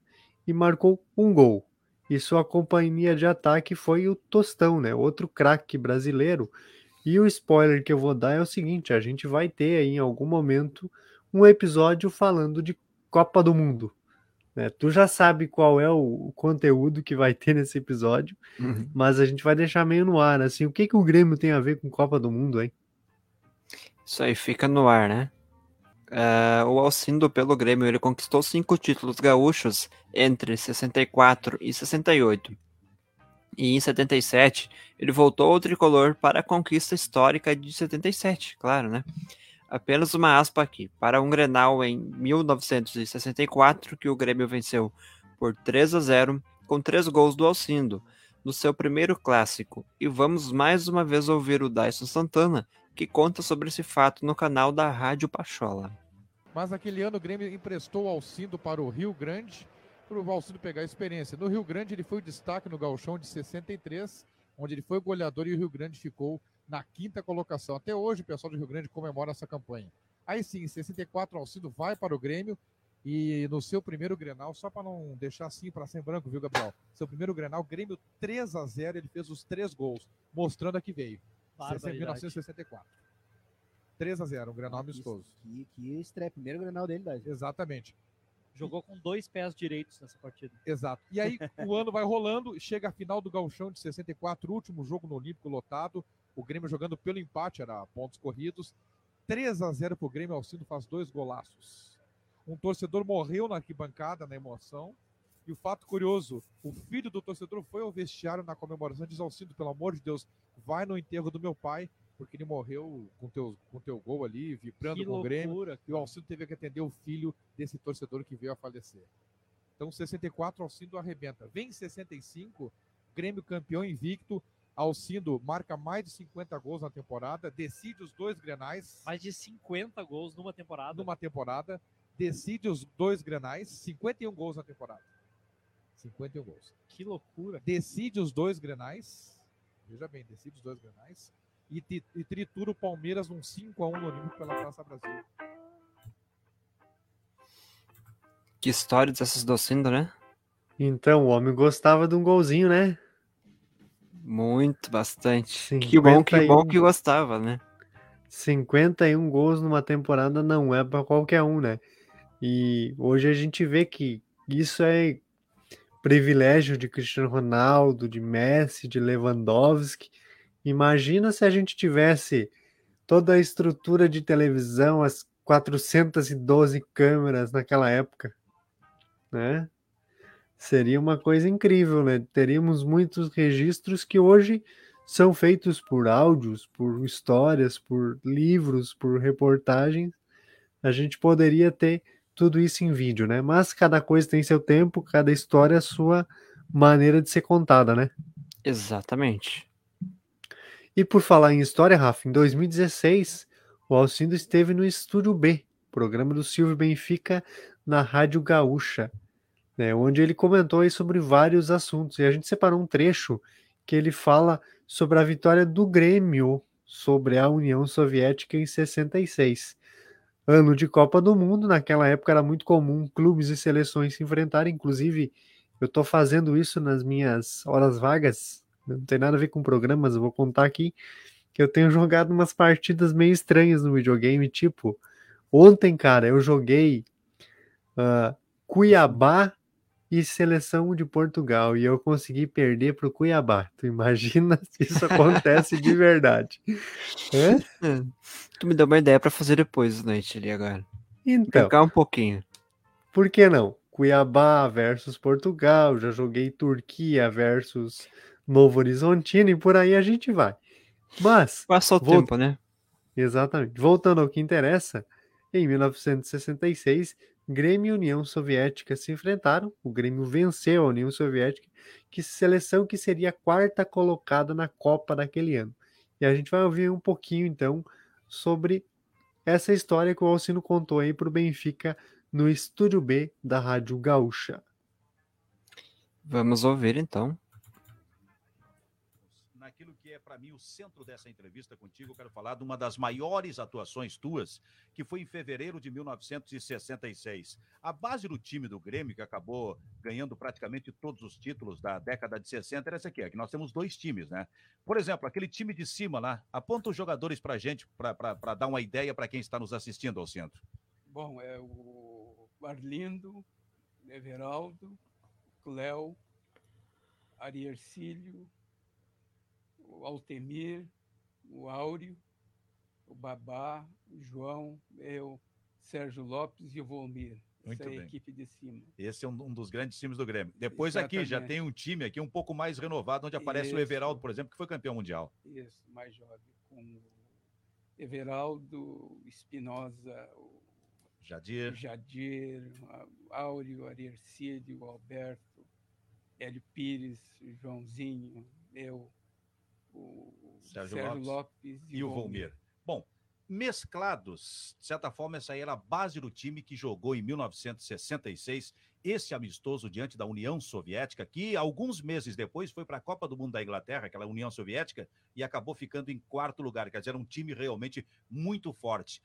e marcou um gol. E sua companhia de ataque foi o Tostão, né? Outro craque brasileiro. E o spoiler que eu vou dar é o seguinte: a gente vai ter aí em algum momento um episódio falando de Copa do Mundo. né? Tu já sabe qual é o, o conteúdo que vai ter nesse episódio, Uhum. mas a gente vai deixar meio no ar, assim, o que, que o Grêmio tem a ver com Copa do Mundo, hein? Isso aí fica no ar, né? Ah, o Alcindo pelo Grêmio ele conquistou cinco títulos gaúchos entre 64 e 68. E em 77 ele voltou ao tricolor para a conquista histórica de 77, claro, né? Apenas uma aspa aqui. Para um Grenal em 1964 que o Grêmio venceu por 3 a 0 com três gols do Alcindo no seu primeiro clássico. E vamos mais uma vez ouvir o Dyson Santana que conta sobre esse fato no canal da Rádio Pachola. Mas naquele ano o Grêmio emprestou Alcindo para o Rio Grande para o Alcindo pegar experiência. No Rio Grande ele foi o destaque no Gauchão de 63, onde ele foi o goleador e o Rio Grande ficou na quinta colocação. Até hoje o pessoal do Rio Grande comemora essa campanha. Aí sim, em 64 o Alcindo vai para o Grêmio e no seu primeiro Grenal, só para não deixar assim para sem branco, viu, Gabriel? Seu primeiro Grenal, Grêmio 3 a 0 ele fez os três gols, mostrando a que veio. Barbaridade. 1964. 3 a 0 um Grenal amistoso. Que, que estreia, primeiro Grenal dele, Dai. Exatamente. Jogou com dois pés direitos nessa partida. Exato. E aí o ano vai rolando, chega a final do Gauchão de 64, último jogo no Olímpico lotado. O Grêmio jogando pelo empate, era pontos corridos. 3 a 0 pro Grêmio, Alcindo faz dois golaços. Um torcedor morreu na arquibancada, na emoção. E o fato curioso, o filho do torcedor foi ao vestiário na comemoração, diz Alcindo, pelo amor de Deus, vai no enterro do meu pai, porque ele morreu com teu, com teu gol ali, vibrando Que com o Grêmio. loucura, E o Alcindo teve que atender o filho desse torcedor que veio a falecer. Então, 64, Alcindo arrebenta. Vem em 65, Grêmio campeão invicto. Alcindo marca mais de 50 gols na temporada, decide os dois grenais. Mais de 50 gols numa temporada. Numa temporada, decide os dois grenais, 51 gols na temporada. 51 gols. Que loucura. Decide os dois grenais. Veja bem, decide os dois grenais. E, e tritura o Palmeiras num 5x1 no Olímpico pela Praça Brasil. Que histórias essas do Alcindo, né? Então, o homem gostava de um golzinho, né? Muito, bastante. Que bom, que bom 51. que gostava, né? 51 gols numa temporada não é para qualquer um, né? E hoje a gente vê que isso é privilégio de Cristiano Ronaldo, de Messi, de Lewandowski. Imagina se a gente tivesse toda a estrutura de televisão, as 412 câmeras naquela época, né? Seria uma coisa incrível, né? Teríamos muitos registros que hoje são feitos por áudios, por histórias, por livros, por reportagens. A gente poderia ter tudo isso em vídeo, né? Mas cada coisa tem seu tempo, cada história a sua maneira de ser contada, né? Exatamente. E por falar em história, Rafa, em 2016, o Alcindo esteve no Estúdio B, programa do Silvio Benfica na Rádio Gaúcha, né, onde ele comentou sobre vários assuntos. E a gente separou um trecho que ele fala sobre a vitória do Grêmio sobre a União Soviética em 66. Ano de Copa do Mundo, naquela época era muito comum clubes e seleções se enfrentarem, inclusive eu estou fazendo isso nas minhas horas vagas, não tem nada a ver com programas, eu vou contar aqui que eu tenho jogado umas partidas meio estranhas no videogame, tipo, ontem, cara, eu joguei uh, Cuiabá e seleção de Portugal e eu consegui perder pro Cuiabá. Tu imagina se isso acontece de verdade? Hã? Tu me deu uma ideia para fazer depois da noite ali agora. Então. Brincar um pouquinho. Por que não? Cuiabá versus Portugal, já joguei Turquia versus Novo Horizontino e por aí a gente vai. Mas. Passou o tempo, né? Exatamente. Voltando ao que interessa, em 1966, Grêmio e União Soviética se enfrentaram. O Grêmio venceu a União Soviética, que seleção que seria a quarta colocada na Copa daquele ano. E a gente vai ouvir um pouquinho então sobre essa história que o Alcino contou aí para o Benfica no Estúdio B da Rádio Gaúcha. Vamos ouvir então. Para mim o centro dessa entrevista contigo, eu quero falar de uma das maiores atuações tuas, que foi em fevereiro de 1966. A base do time do Grêmio, que acabou ganhando praticamente todos os títulos da década de 60, era essa aqui, é que nós temos dois times, né? Por exemplo, aquele time de cima lá, aponta os jogadores para gente, para dar uma ideia para quem está nos assistindo ao centro. Bom, é o Arlindo, Everaldo, Cléo, Ariercílio, o Altemir, o Áureo, o Babá, o João, eu, Sérgio Lopes e o Volmir. Muito Essa é a bem. equipe de cima. Esse é um, um dos grandes times do Grêmio. Depois aqui já Exatamente. tem um time aqui um pouco mais renovado, onde aparece o Isso. Everaldo, por exemplo, que foi campeão mundial. Isso, mais jovem, com o Everaldo, Espinosa, o Jadir. Jadir, a- Áureo, Ariercílio, Alberto, Hélio Pires, o Joãozinho, eu, o Sérgio, Sérgio, Lopes, Lopes, e o Volmir. Bom, mesclados, de certa forma, essa aí era a base do time que jogou em 1966 esse amistoso diante da União Soviética, que alguns meses depois foi para a Copa do Mundo da Inglaterra, aquela União Soviética, e acabou ficando em quarto lugar. Quer dizer, era um time realmente muito forte.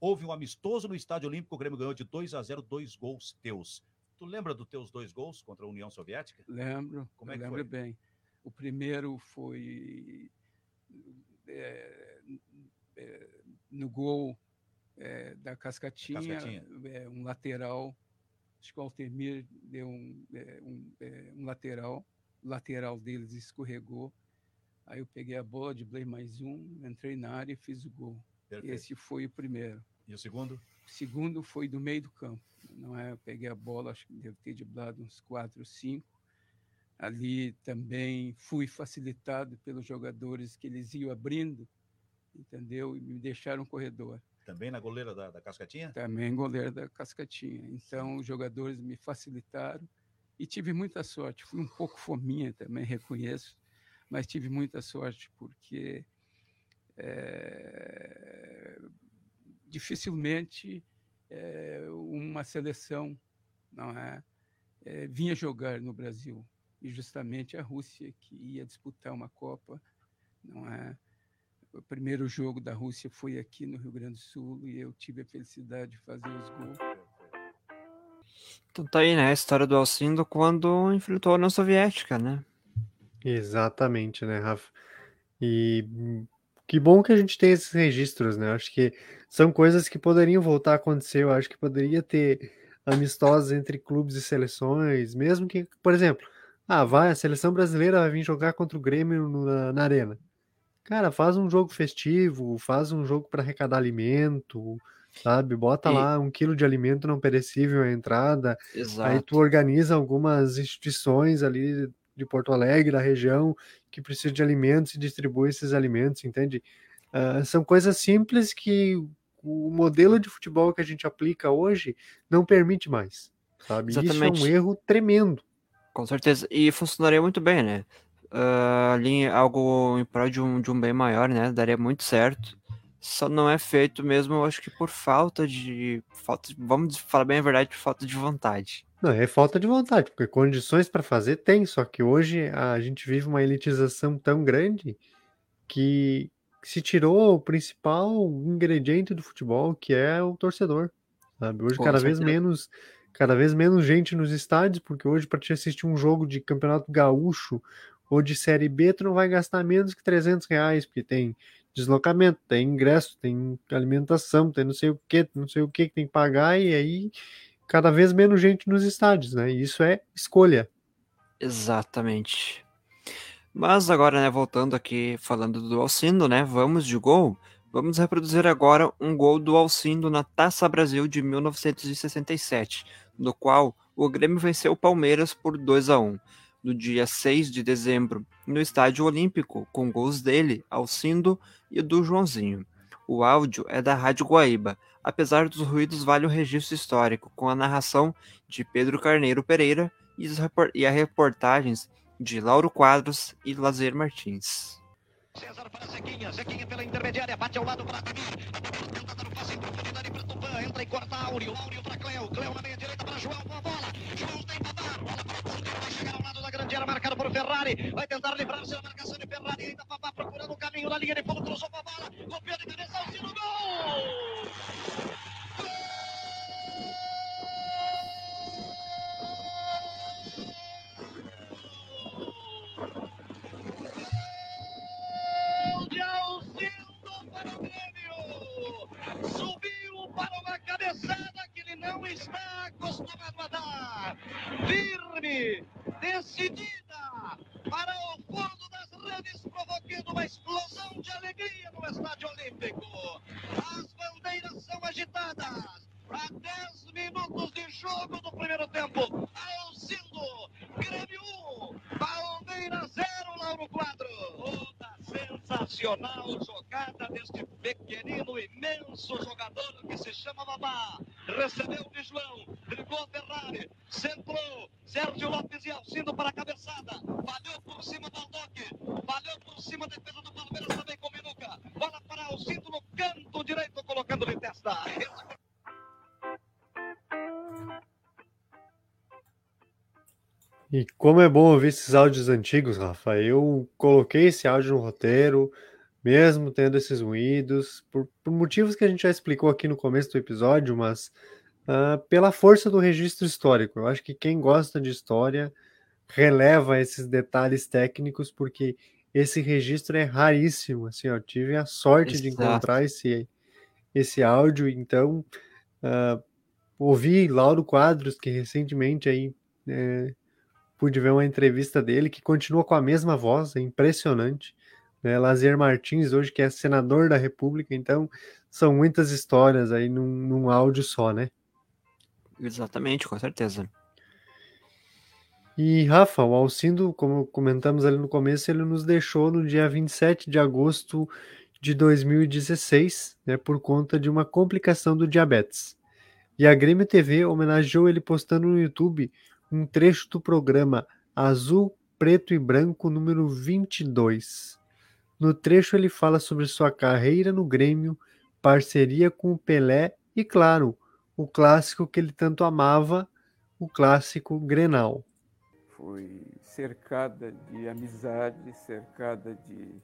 Houve um amistoso no Estádio Olímpico, o Grêmio ganhou de 2 a 0, dois gols teus. Tu lembra dos teus dois gols contra a União Soviética? Lembro, Como é que lembro foi? bem. O primeiro foi é, é, no gol é, da Cascatinha, Cascatinha. um lateral. Acho que o Altemir deu um, um, um lateral, o lateral deles escorregou. Aí eu peguei a bola, driblei mais um, entrei na área e fiz o gol. Perfeito. Esse foi o primeiro. E o segundo? O segundo foi do meio do campo. Não é? Eu peguei a bola, acho que devo ter driblado uns quatro, cinco. Ali também fui facilitado pelos jogadores que eles iam abrindo, entendeu? E me deixaram um corredor. Também na goleira da, da Cascatinha? Também goleiro da Cascatinha. Então, os jogadores me facilitaram e tive muita sorte. Fui um pouco fominha também, reconheço, mas tive muita sorte porque eh, dificilmente eh, uma seleção não é, eh, vinha jogar no Brasil. E justamente a Rússia, que ia disputar uma Copa, não é? O primeiro jogo da Rússia foi aqui no Rio Grande do Sul e eu tive a felicidade de fazer os gols. Então tá aí, né? A história do Alcindo quando enfrentou a União Soviética, né? Exatamente, né, Rafa? E que bom que a gente tem esses registros, né? Acho que são coisas que poderiam voltar a acontecer. Eu acho que poderia ter amistosos entre clubes e seleções, mesmo que, por exemplo, ah, vai, a seleção brasileira vai vir jogar contra o Grêmio na, na arena. Cara, faz um jogo festivo, faz um jogo para arrecadar alimento, sabe? Bota E- lá um quilo de alimento não perecível à entrada. Aí Exato. tu organiza algumas instituições ali de Porto Alegre, da região, que precisam de alimentos e distribui esses alimentos, entende? Ah, são coisas simples que o modelo de futebol que a gente aplica hoje não permite mais, sabe? Isso é um Exatamente. erro tremendo. Com certeza. E funcionaria muito bem, né? Ah, ali algo em prol de um, de um bem maior, né? Daria muito certo. Só não é feito mesmo, eu acho que por falta de. Falta, de- vamos falar bem a verdade, por falta de vontade. Não, é falta de vontade, porque condições para fazer tem, só que hoje a gente vive uma elitização tão grande que se tirou o principal ingrediente do futebol, que é o torcedor, sabe? Hoje Com cada vez certeza. menos, cada vez menos gente nos estádios, porque hoje para te assistir um jogo de Campeonato Gaúcho ou de Série B, tu não vai gastar menos que 300 reais, porque tem deslocamento, tem ingresso, tem alimentação, tem não sei o que, não sei o que que tem que pagar, e aí cada vez menos gente nos estádios, né? E isso é escolha. Exatamente. Mas agora, né, voltando aqui falando do Alcindo, né, vamos de gol. Vamos reproduzir agora um gol do Alcindo na Taça Brasil de 1967, no qual o Grêmio venceu o Palmeiras por 2 a 1 no dia 6 de dezembro, no Estádio Olímpico, com gols dele, Alcindo e do Joãozinho. O áudio é da Rádio Guaíba. Apesar dos ruídos, vale o registro histórico, com a narração de Pedro Carneiro Pereira e, as repor- as reportagens de Lauro Quadros e Lazer Martins. César para Zequinha, Zequinha pela intermediária, bate ao lado para Ademir. Para entra e corta Áureo, Áureo para Cleo, Cleo na meia direita para João, com a bola. João tem Babá, bola para o ponteiro, vai chegar ao lado da grande área, marcado por Ferrari, vai tentar livrar-se da marcação de Ferrari, ainda Babá procurando o caminho da linha de fundo, cruzou a bola, golpeou de cabeça, Alcino, gol! Gol cabeçada que ele não está acostumado a dar. Firme, decidida, para o fundo das redes, provocando uma explosão de alegria no Estádio Olímpico. As bandeiras são agitadas. Há 10 minutos de jogo do primeiro tempo. Alcindo, Grêmio 1, Palmeiras 0, Lauro Quadro. Toda sensacional jogada deste pequenino, imenso jogador que se chama Babá. Recebeu de João, driblou Ferrari, centrou. Sérgio Lopes e Alcindo para a cabeçada. Valeu por cima do Aldoque. Valeu por cima a defesa do Palmeiras também com Minuca. Bola para Alcindo no canto direito, colocando de testa. E como é bom ouvir esses áudios antigos, Rafa. Eu coloquei esse áudio no roteiro, mesmo tendo esses ruídos, por, por motivos que a gente já explicou aqui no começo do episódio, mas ah, pela força do registro histórico. Eu acho que quem gosta de história releva esses detalhes técnicos, porque esse registro é raríssimo. Assim, eu tive a sorte de Exato. encontrar esse, esse áudio, então ah, ouvi Lauro Quadros, que recentemente aí eh, pude ver uma entrevista dele que continua com a mesma voz, é impressionante. Né? Lazer Martins, hoje que é senador da República, então são muitas histórias aí num, num áudio só, né? Exatamente, com certeza. E Rafa, o Alcindo, como comentamos ali no começo, ele nos deixou no dia 27 de agosto de 2016, né, por conta de uma complicação do diabetes. E a Grêmio TV homenageou ele postando no YouTube um trecho do programa Azul, Preto e Branco número 22. No trecho ele fala sobre sua carreira no Grêmio, parceria com o Pelé e, claro, o clássico que ele tanto amava, o clássico Grenal. Foi cercada de amizade, cercada de,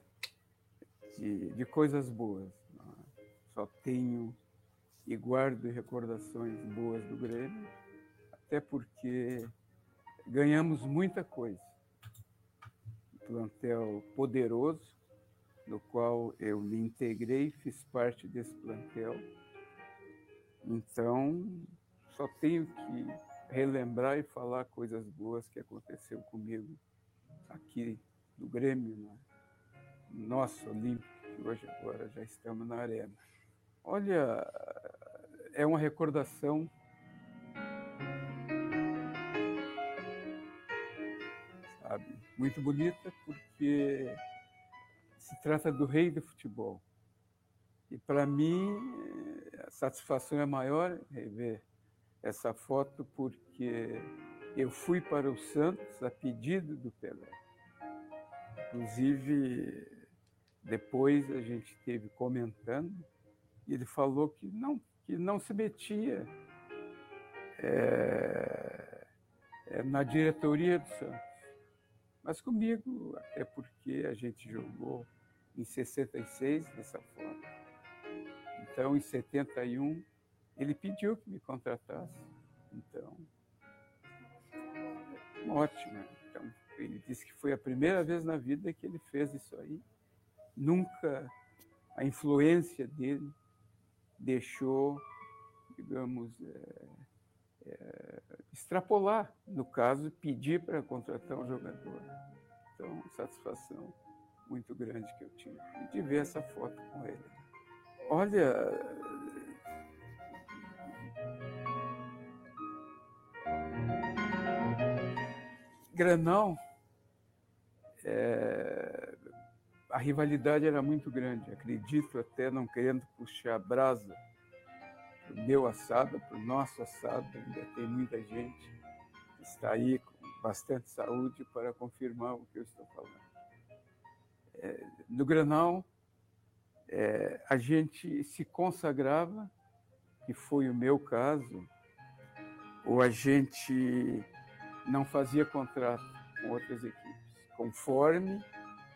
de, de coisas boas. Só tenho e guardo recordações boas do Grêmio, até porque ganhamos muita coisa. plantel poderoso, no qual eu me integrei, fiz parte desse plantel. Então, só tenho que relembrar e falar coisas boas que aconteceu comigo aqui no Grêmio, né? nosso Olímpico, que hoje agora já estamos na arena. Olha, é uma recordação sabe, muito bonita porque se trata do rei do futebol. E para mim, a satisfação é maior rever essa foto porque eu fui para o Santos a pedido do Pelé. Inclusive, depois a gente teve comentando, e ele falou que não, que não se metia é, é, na diretoria do Santos. Mas comigo, até porque a gente jogou em 66 nessa foto. Então, em 71, ele pediu que me contratasse. Então, ótimo. Então, ele disse que foi a primeira vez na vida que ele fez isso aí. Nunca a influência dele deixou, digamos, é, é, extrapolar, no caso, pedir para contratar um jogador. Então, satisfação muito grande que eu tive de ver essa foto com ele. Olha, Granão, é, a rivalidade era muito grande. Acredito até não querendo puxar brasa para o meu assado, para o nosso assado, ainda tem muita gente que está aí com bastante saúde para confirmar o que eu estou falando. É, no Granal, é, a gente se consagrava, que foi o meu caso, ou a gente não fazia contrato com outras equipes, conforme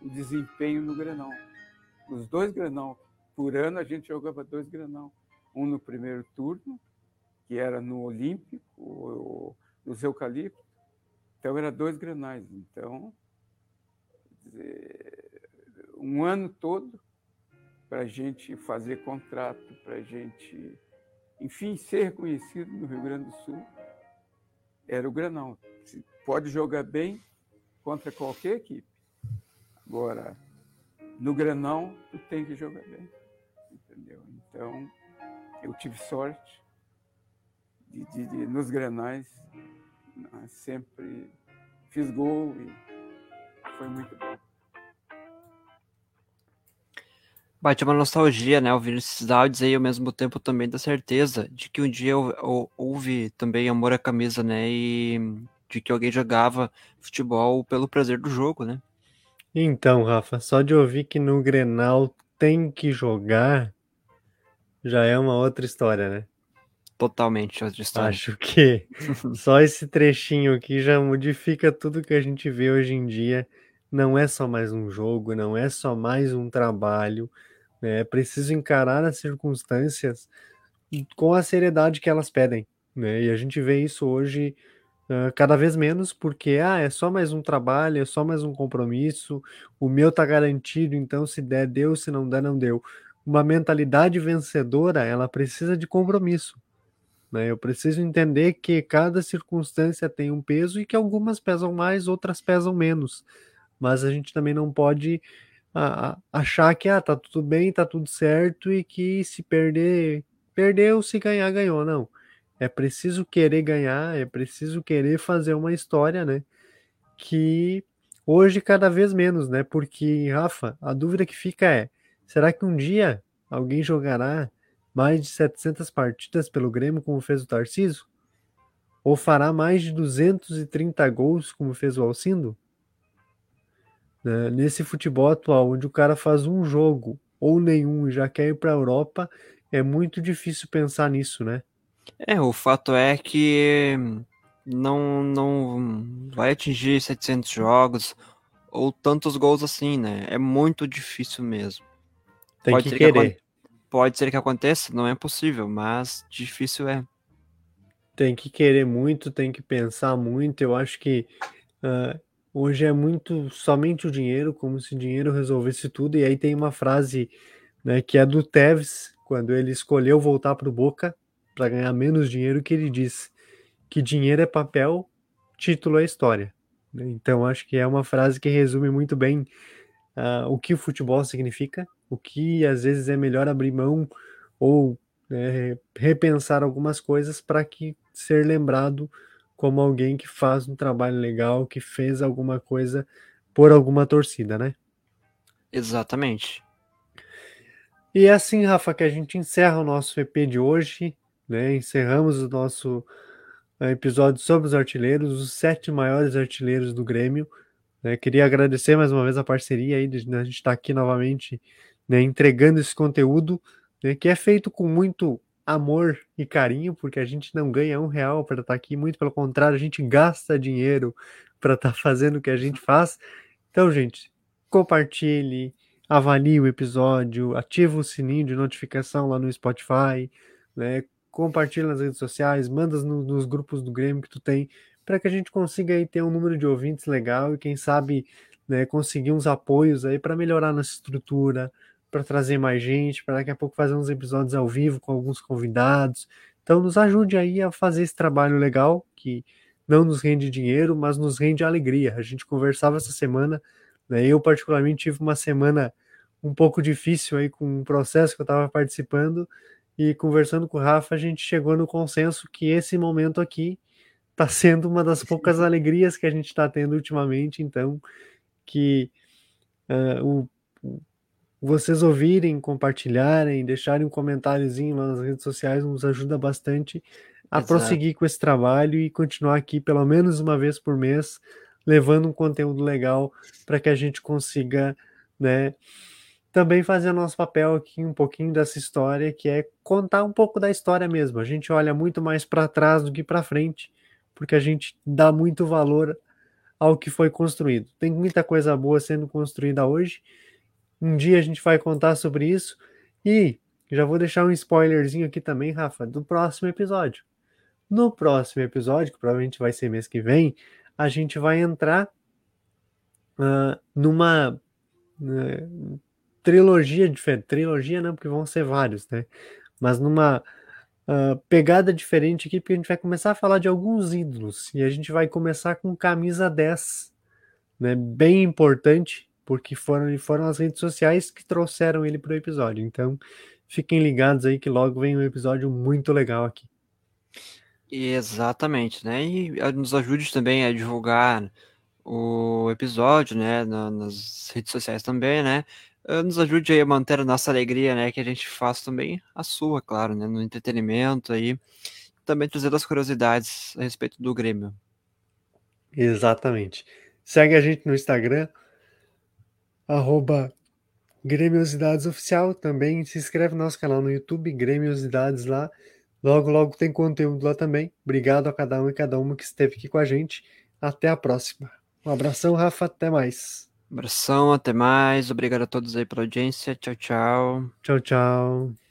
o desempenho no Grenal. Os dois Grenal, por ano a gente jogava dois Grenal. Um no primeiro turno, que era no Olímpico, nos Eucaliptos. Então, era dois Grenais. Então, um ano todo para a gente fazer contrato, para a gente, enfim, ser reconhecido no Rio Grande do Sul, era o Granal pode jogar bem contra qualquer equipe. Agora, no Granão, tu tem que jogar bem. Entendeu? Então, eu tive sorte de, de, de nos Granais, né, sempre fiz gol e foi muito bom. Bate uma nostalgia, né? Ouvir esses áudios aí ao mesmo tempo também da certeza de que um dia houve também amor à camisa, né? E de que alguém jogava futebol pelo prazer do jogo, né? Então, Rafa, só de ouvir que no Grenal tem que jogar já é uma outra história, né? Totalmente outra história. Acho que só esse trechinho aqui já modifica tudo que a gente vê hoje em dia. Não é só mais um jogo, não é só mais um trabalho. Né? É preciso encarar as circunstâncias com a seriedade que elas pedem. Né? E a gente vê isso hoje Cada vez menos, porque ah, é só mais um trabalho, é só mais um compromisso, o meu tá garantido, então se der, deu, se não der, não deu. Uma mentalidade vencedora, ela precisa de compromisso. Né? Eu preciso entender que cada circunstância tem um peso e que algumas pesam mais, outras pesam menos. Mas a gente também não pode achar que ah, tá tudo bem, tá tudo certo e que se perder, perdeu, se ganhar, ganhou. Não é preciso querer ganhar, é preciso querer fazer uma história, né? Que hoje cada vez menos, né? Porque, Rafa, a dúvida que fica é: será que um dia alguém jogará mais de 700 partidas pelo Grêmio, como fez o Tarciso? Ou fará mais de 230 gols, como fez o Alcindo? Né? Nesse futebol atual, onde o cara faz um jogo ou nenhum e já quer ir para a Europa, é muito difícil pensar nisso, né? É, o fato é que não, não vai atingir 700 jogos ou tantos gols assim, né? É muito difícil mesmo. Tem pode que querer. Que, pode ser que aconteça, não é possível, mas difícil é. Tem que querer muito, tem que pensar muito. Eu acho que uh, hoje é muito somente o dinheiro, como se dinheiro resolvesse tudo. E aí tem uma frase né, que é do Tevez, quando ele escolheu voltar para o Boca para ganhar menos dinheiro, que ele diz que dinheiro é papel, título é história. né? Então acho que é uma frase que resume muito bem uh, o que o futebol significa, o que às vezes é melhor abrir mão ou né, repensar algumas coisas para que ser lembrado como alguém que faz um trabalho legal, que fez alguma coisa por alguma torcida, né? Exatamente. E é assim, Rafa, que a gente encerra o nosso EP de hoje, né? Encerramos o nosso eh, episódio sobre os artilheiros, os sete maiores artilheiros do Grêmio. Né? Queria agradecer mais uma vez a parceria aí, de, a gente estar tá aqui novamente né, entregando esse conteúdo, né, que é feito com muito amor e carinho, porque a gente não ganha um real para estar tá aqui, muito pelo contrário, a gente gasta dinheiro para estar tá fazendo o que a gente faz. Então, gente, compartilhe, avalie o episódio, ativa o sininho de notificação lá no Spotify, né? Compartilha nas redes sociais, manda no, nos grupos do Grêmio que tu tem, para que a gente consiga aí ter um número de ouvintes legal e quem sabe né, conseguir uns apoios aí para melhorar nossa estrutura, para trazer mais gente, para daqui a pouco fazer uns episódios ao vivo com alguns convidados. Então nos ajude aí a fazer esse trabalho legal que não nos rende dinheiro, mas nos rende alegria. A gente conversava essa semana, né, eu particularmente tive uma semana um pouco difícil aí com um processo que eu estava participando e conversando com o Rafa, a gente chegou no consenso que esse momento aqui está sendo uma das poucas alegrias que a gente está tendo ultimamente, então que uh, o, vocês ouvirem, compartilharem, deixarem um comentáriozinho lá nas redes sociais nos ajuda bastante a Exato. prosseguir com esse trabalho e continuar aqui pelo menos uma vez por mês, levando um conteúdo legal para que a gente consiga, né, também fazer nosso papel aqui um pouquinho dessa história, que é contar um pouco da história mesmo. A gente olha muito mais para trás do que para frente, porque a gente dá muito valor ao que foi construído. Tem muita coisa boa sendo construída hoje. Um dia a gente vai contar sobre isso e já vou deixar um spoilerzinho aqui também, Rafa, do próximo episódio. No próximo episódio, que provavelmente vai ser mês que vem, a gente vai entrar uh, numa uh, trilogia diferente. Trilogia não, porque vão ser vários, né? Mas numa uh, pegada diferente aqui, porque a gente vai começar a falar de alguns ídolos. E a gente vai começar com camisa 10, né? Bem importante, porque foram, foram as redes sociais que trouxeram ele para o episódio. Então, fiquem ligados aí que logo vem um episódio muito legal aqui. Exatamente, né? E nos ajude também a divulgar o episódio, né? nas redes sociais também, né? Uh, nos ajude aí a manter a nossa alegria, né? Que a gente faz também a sua, claro, né? No entretenimento aí. Também trazendo as curiosidades a respeito do Grêmio. Exatamente. Segue a gente no Instagram, arroba Grêmiosidades Oficial. Também se inscreve no nosso canal no YouTube, Grêmiosidades lá. Logo, logo tem conteúdo lá também. Obrigado a cada um e cada uma que esteve aqui com a gente. Até a próxima. Um abração, Rafa. Até mais. Abração, até mais. Obrigado a todos aí pela audiência. Tchau, tchau. Tchau, tchau.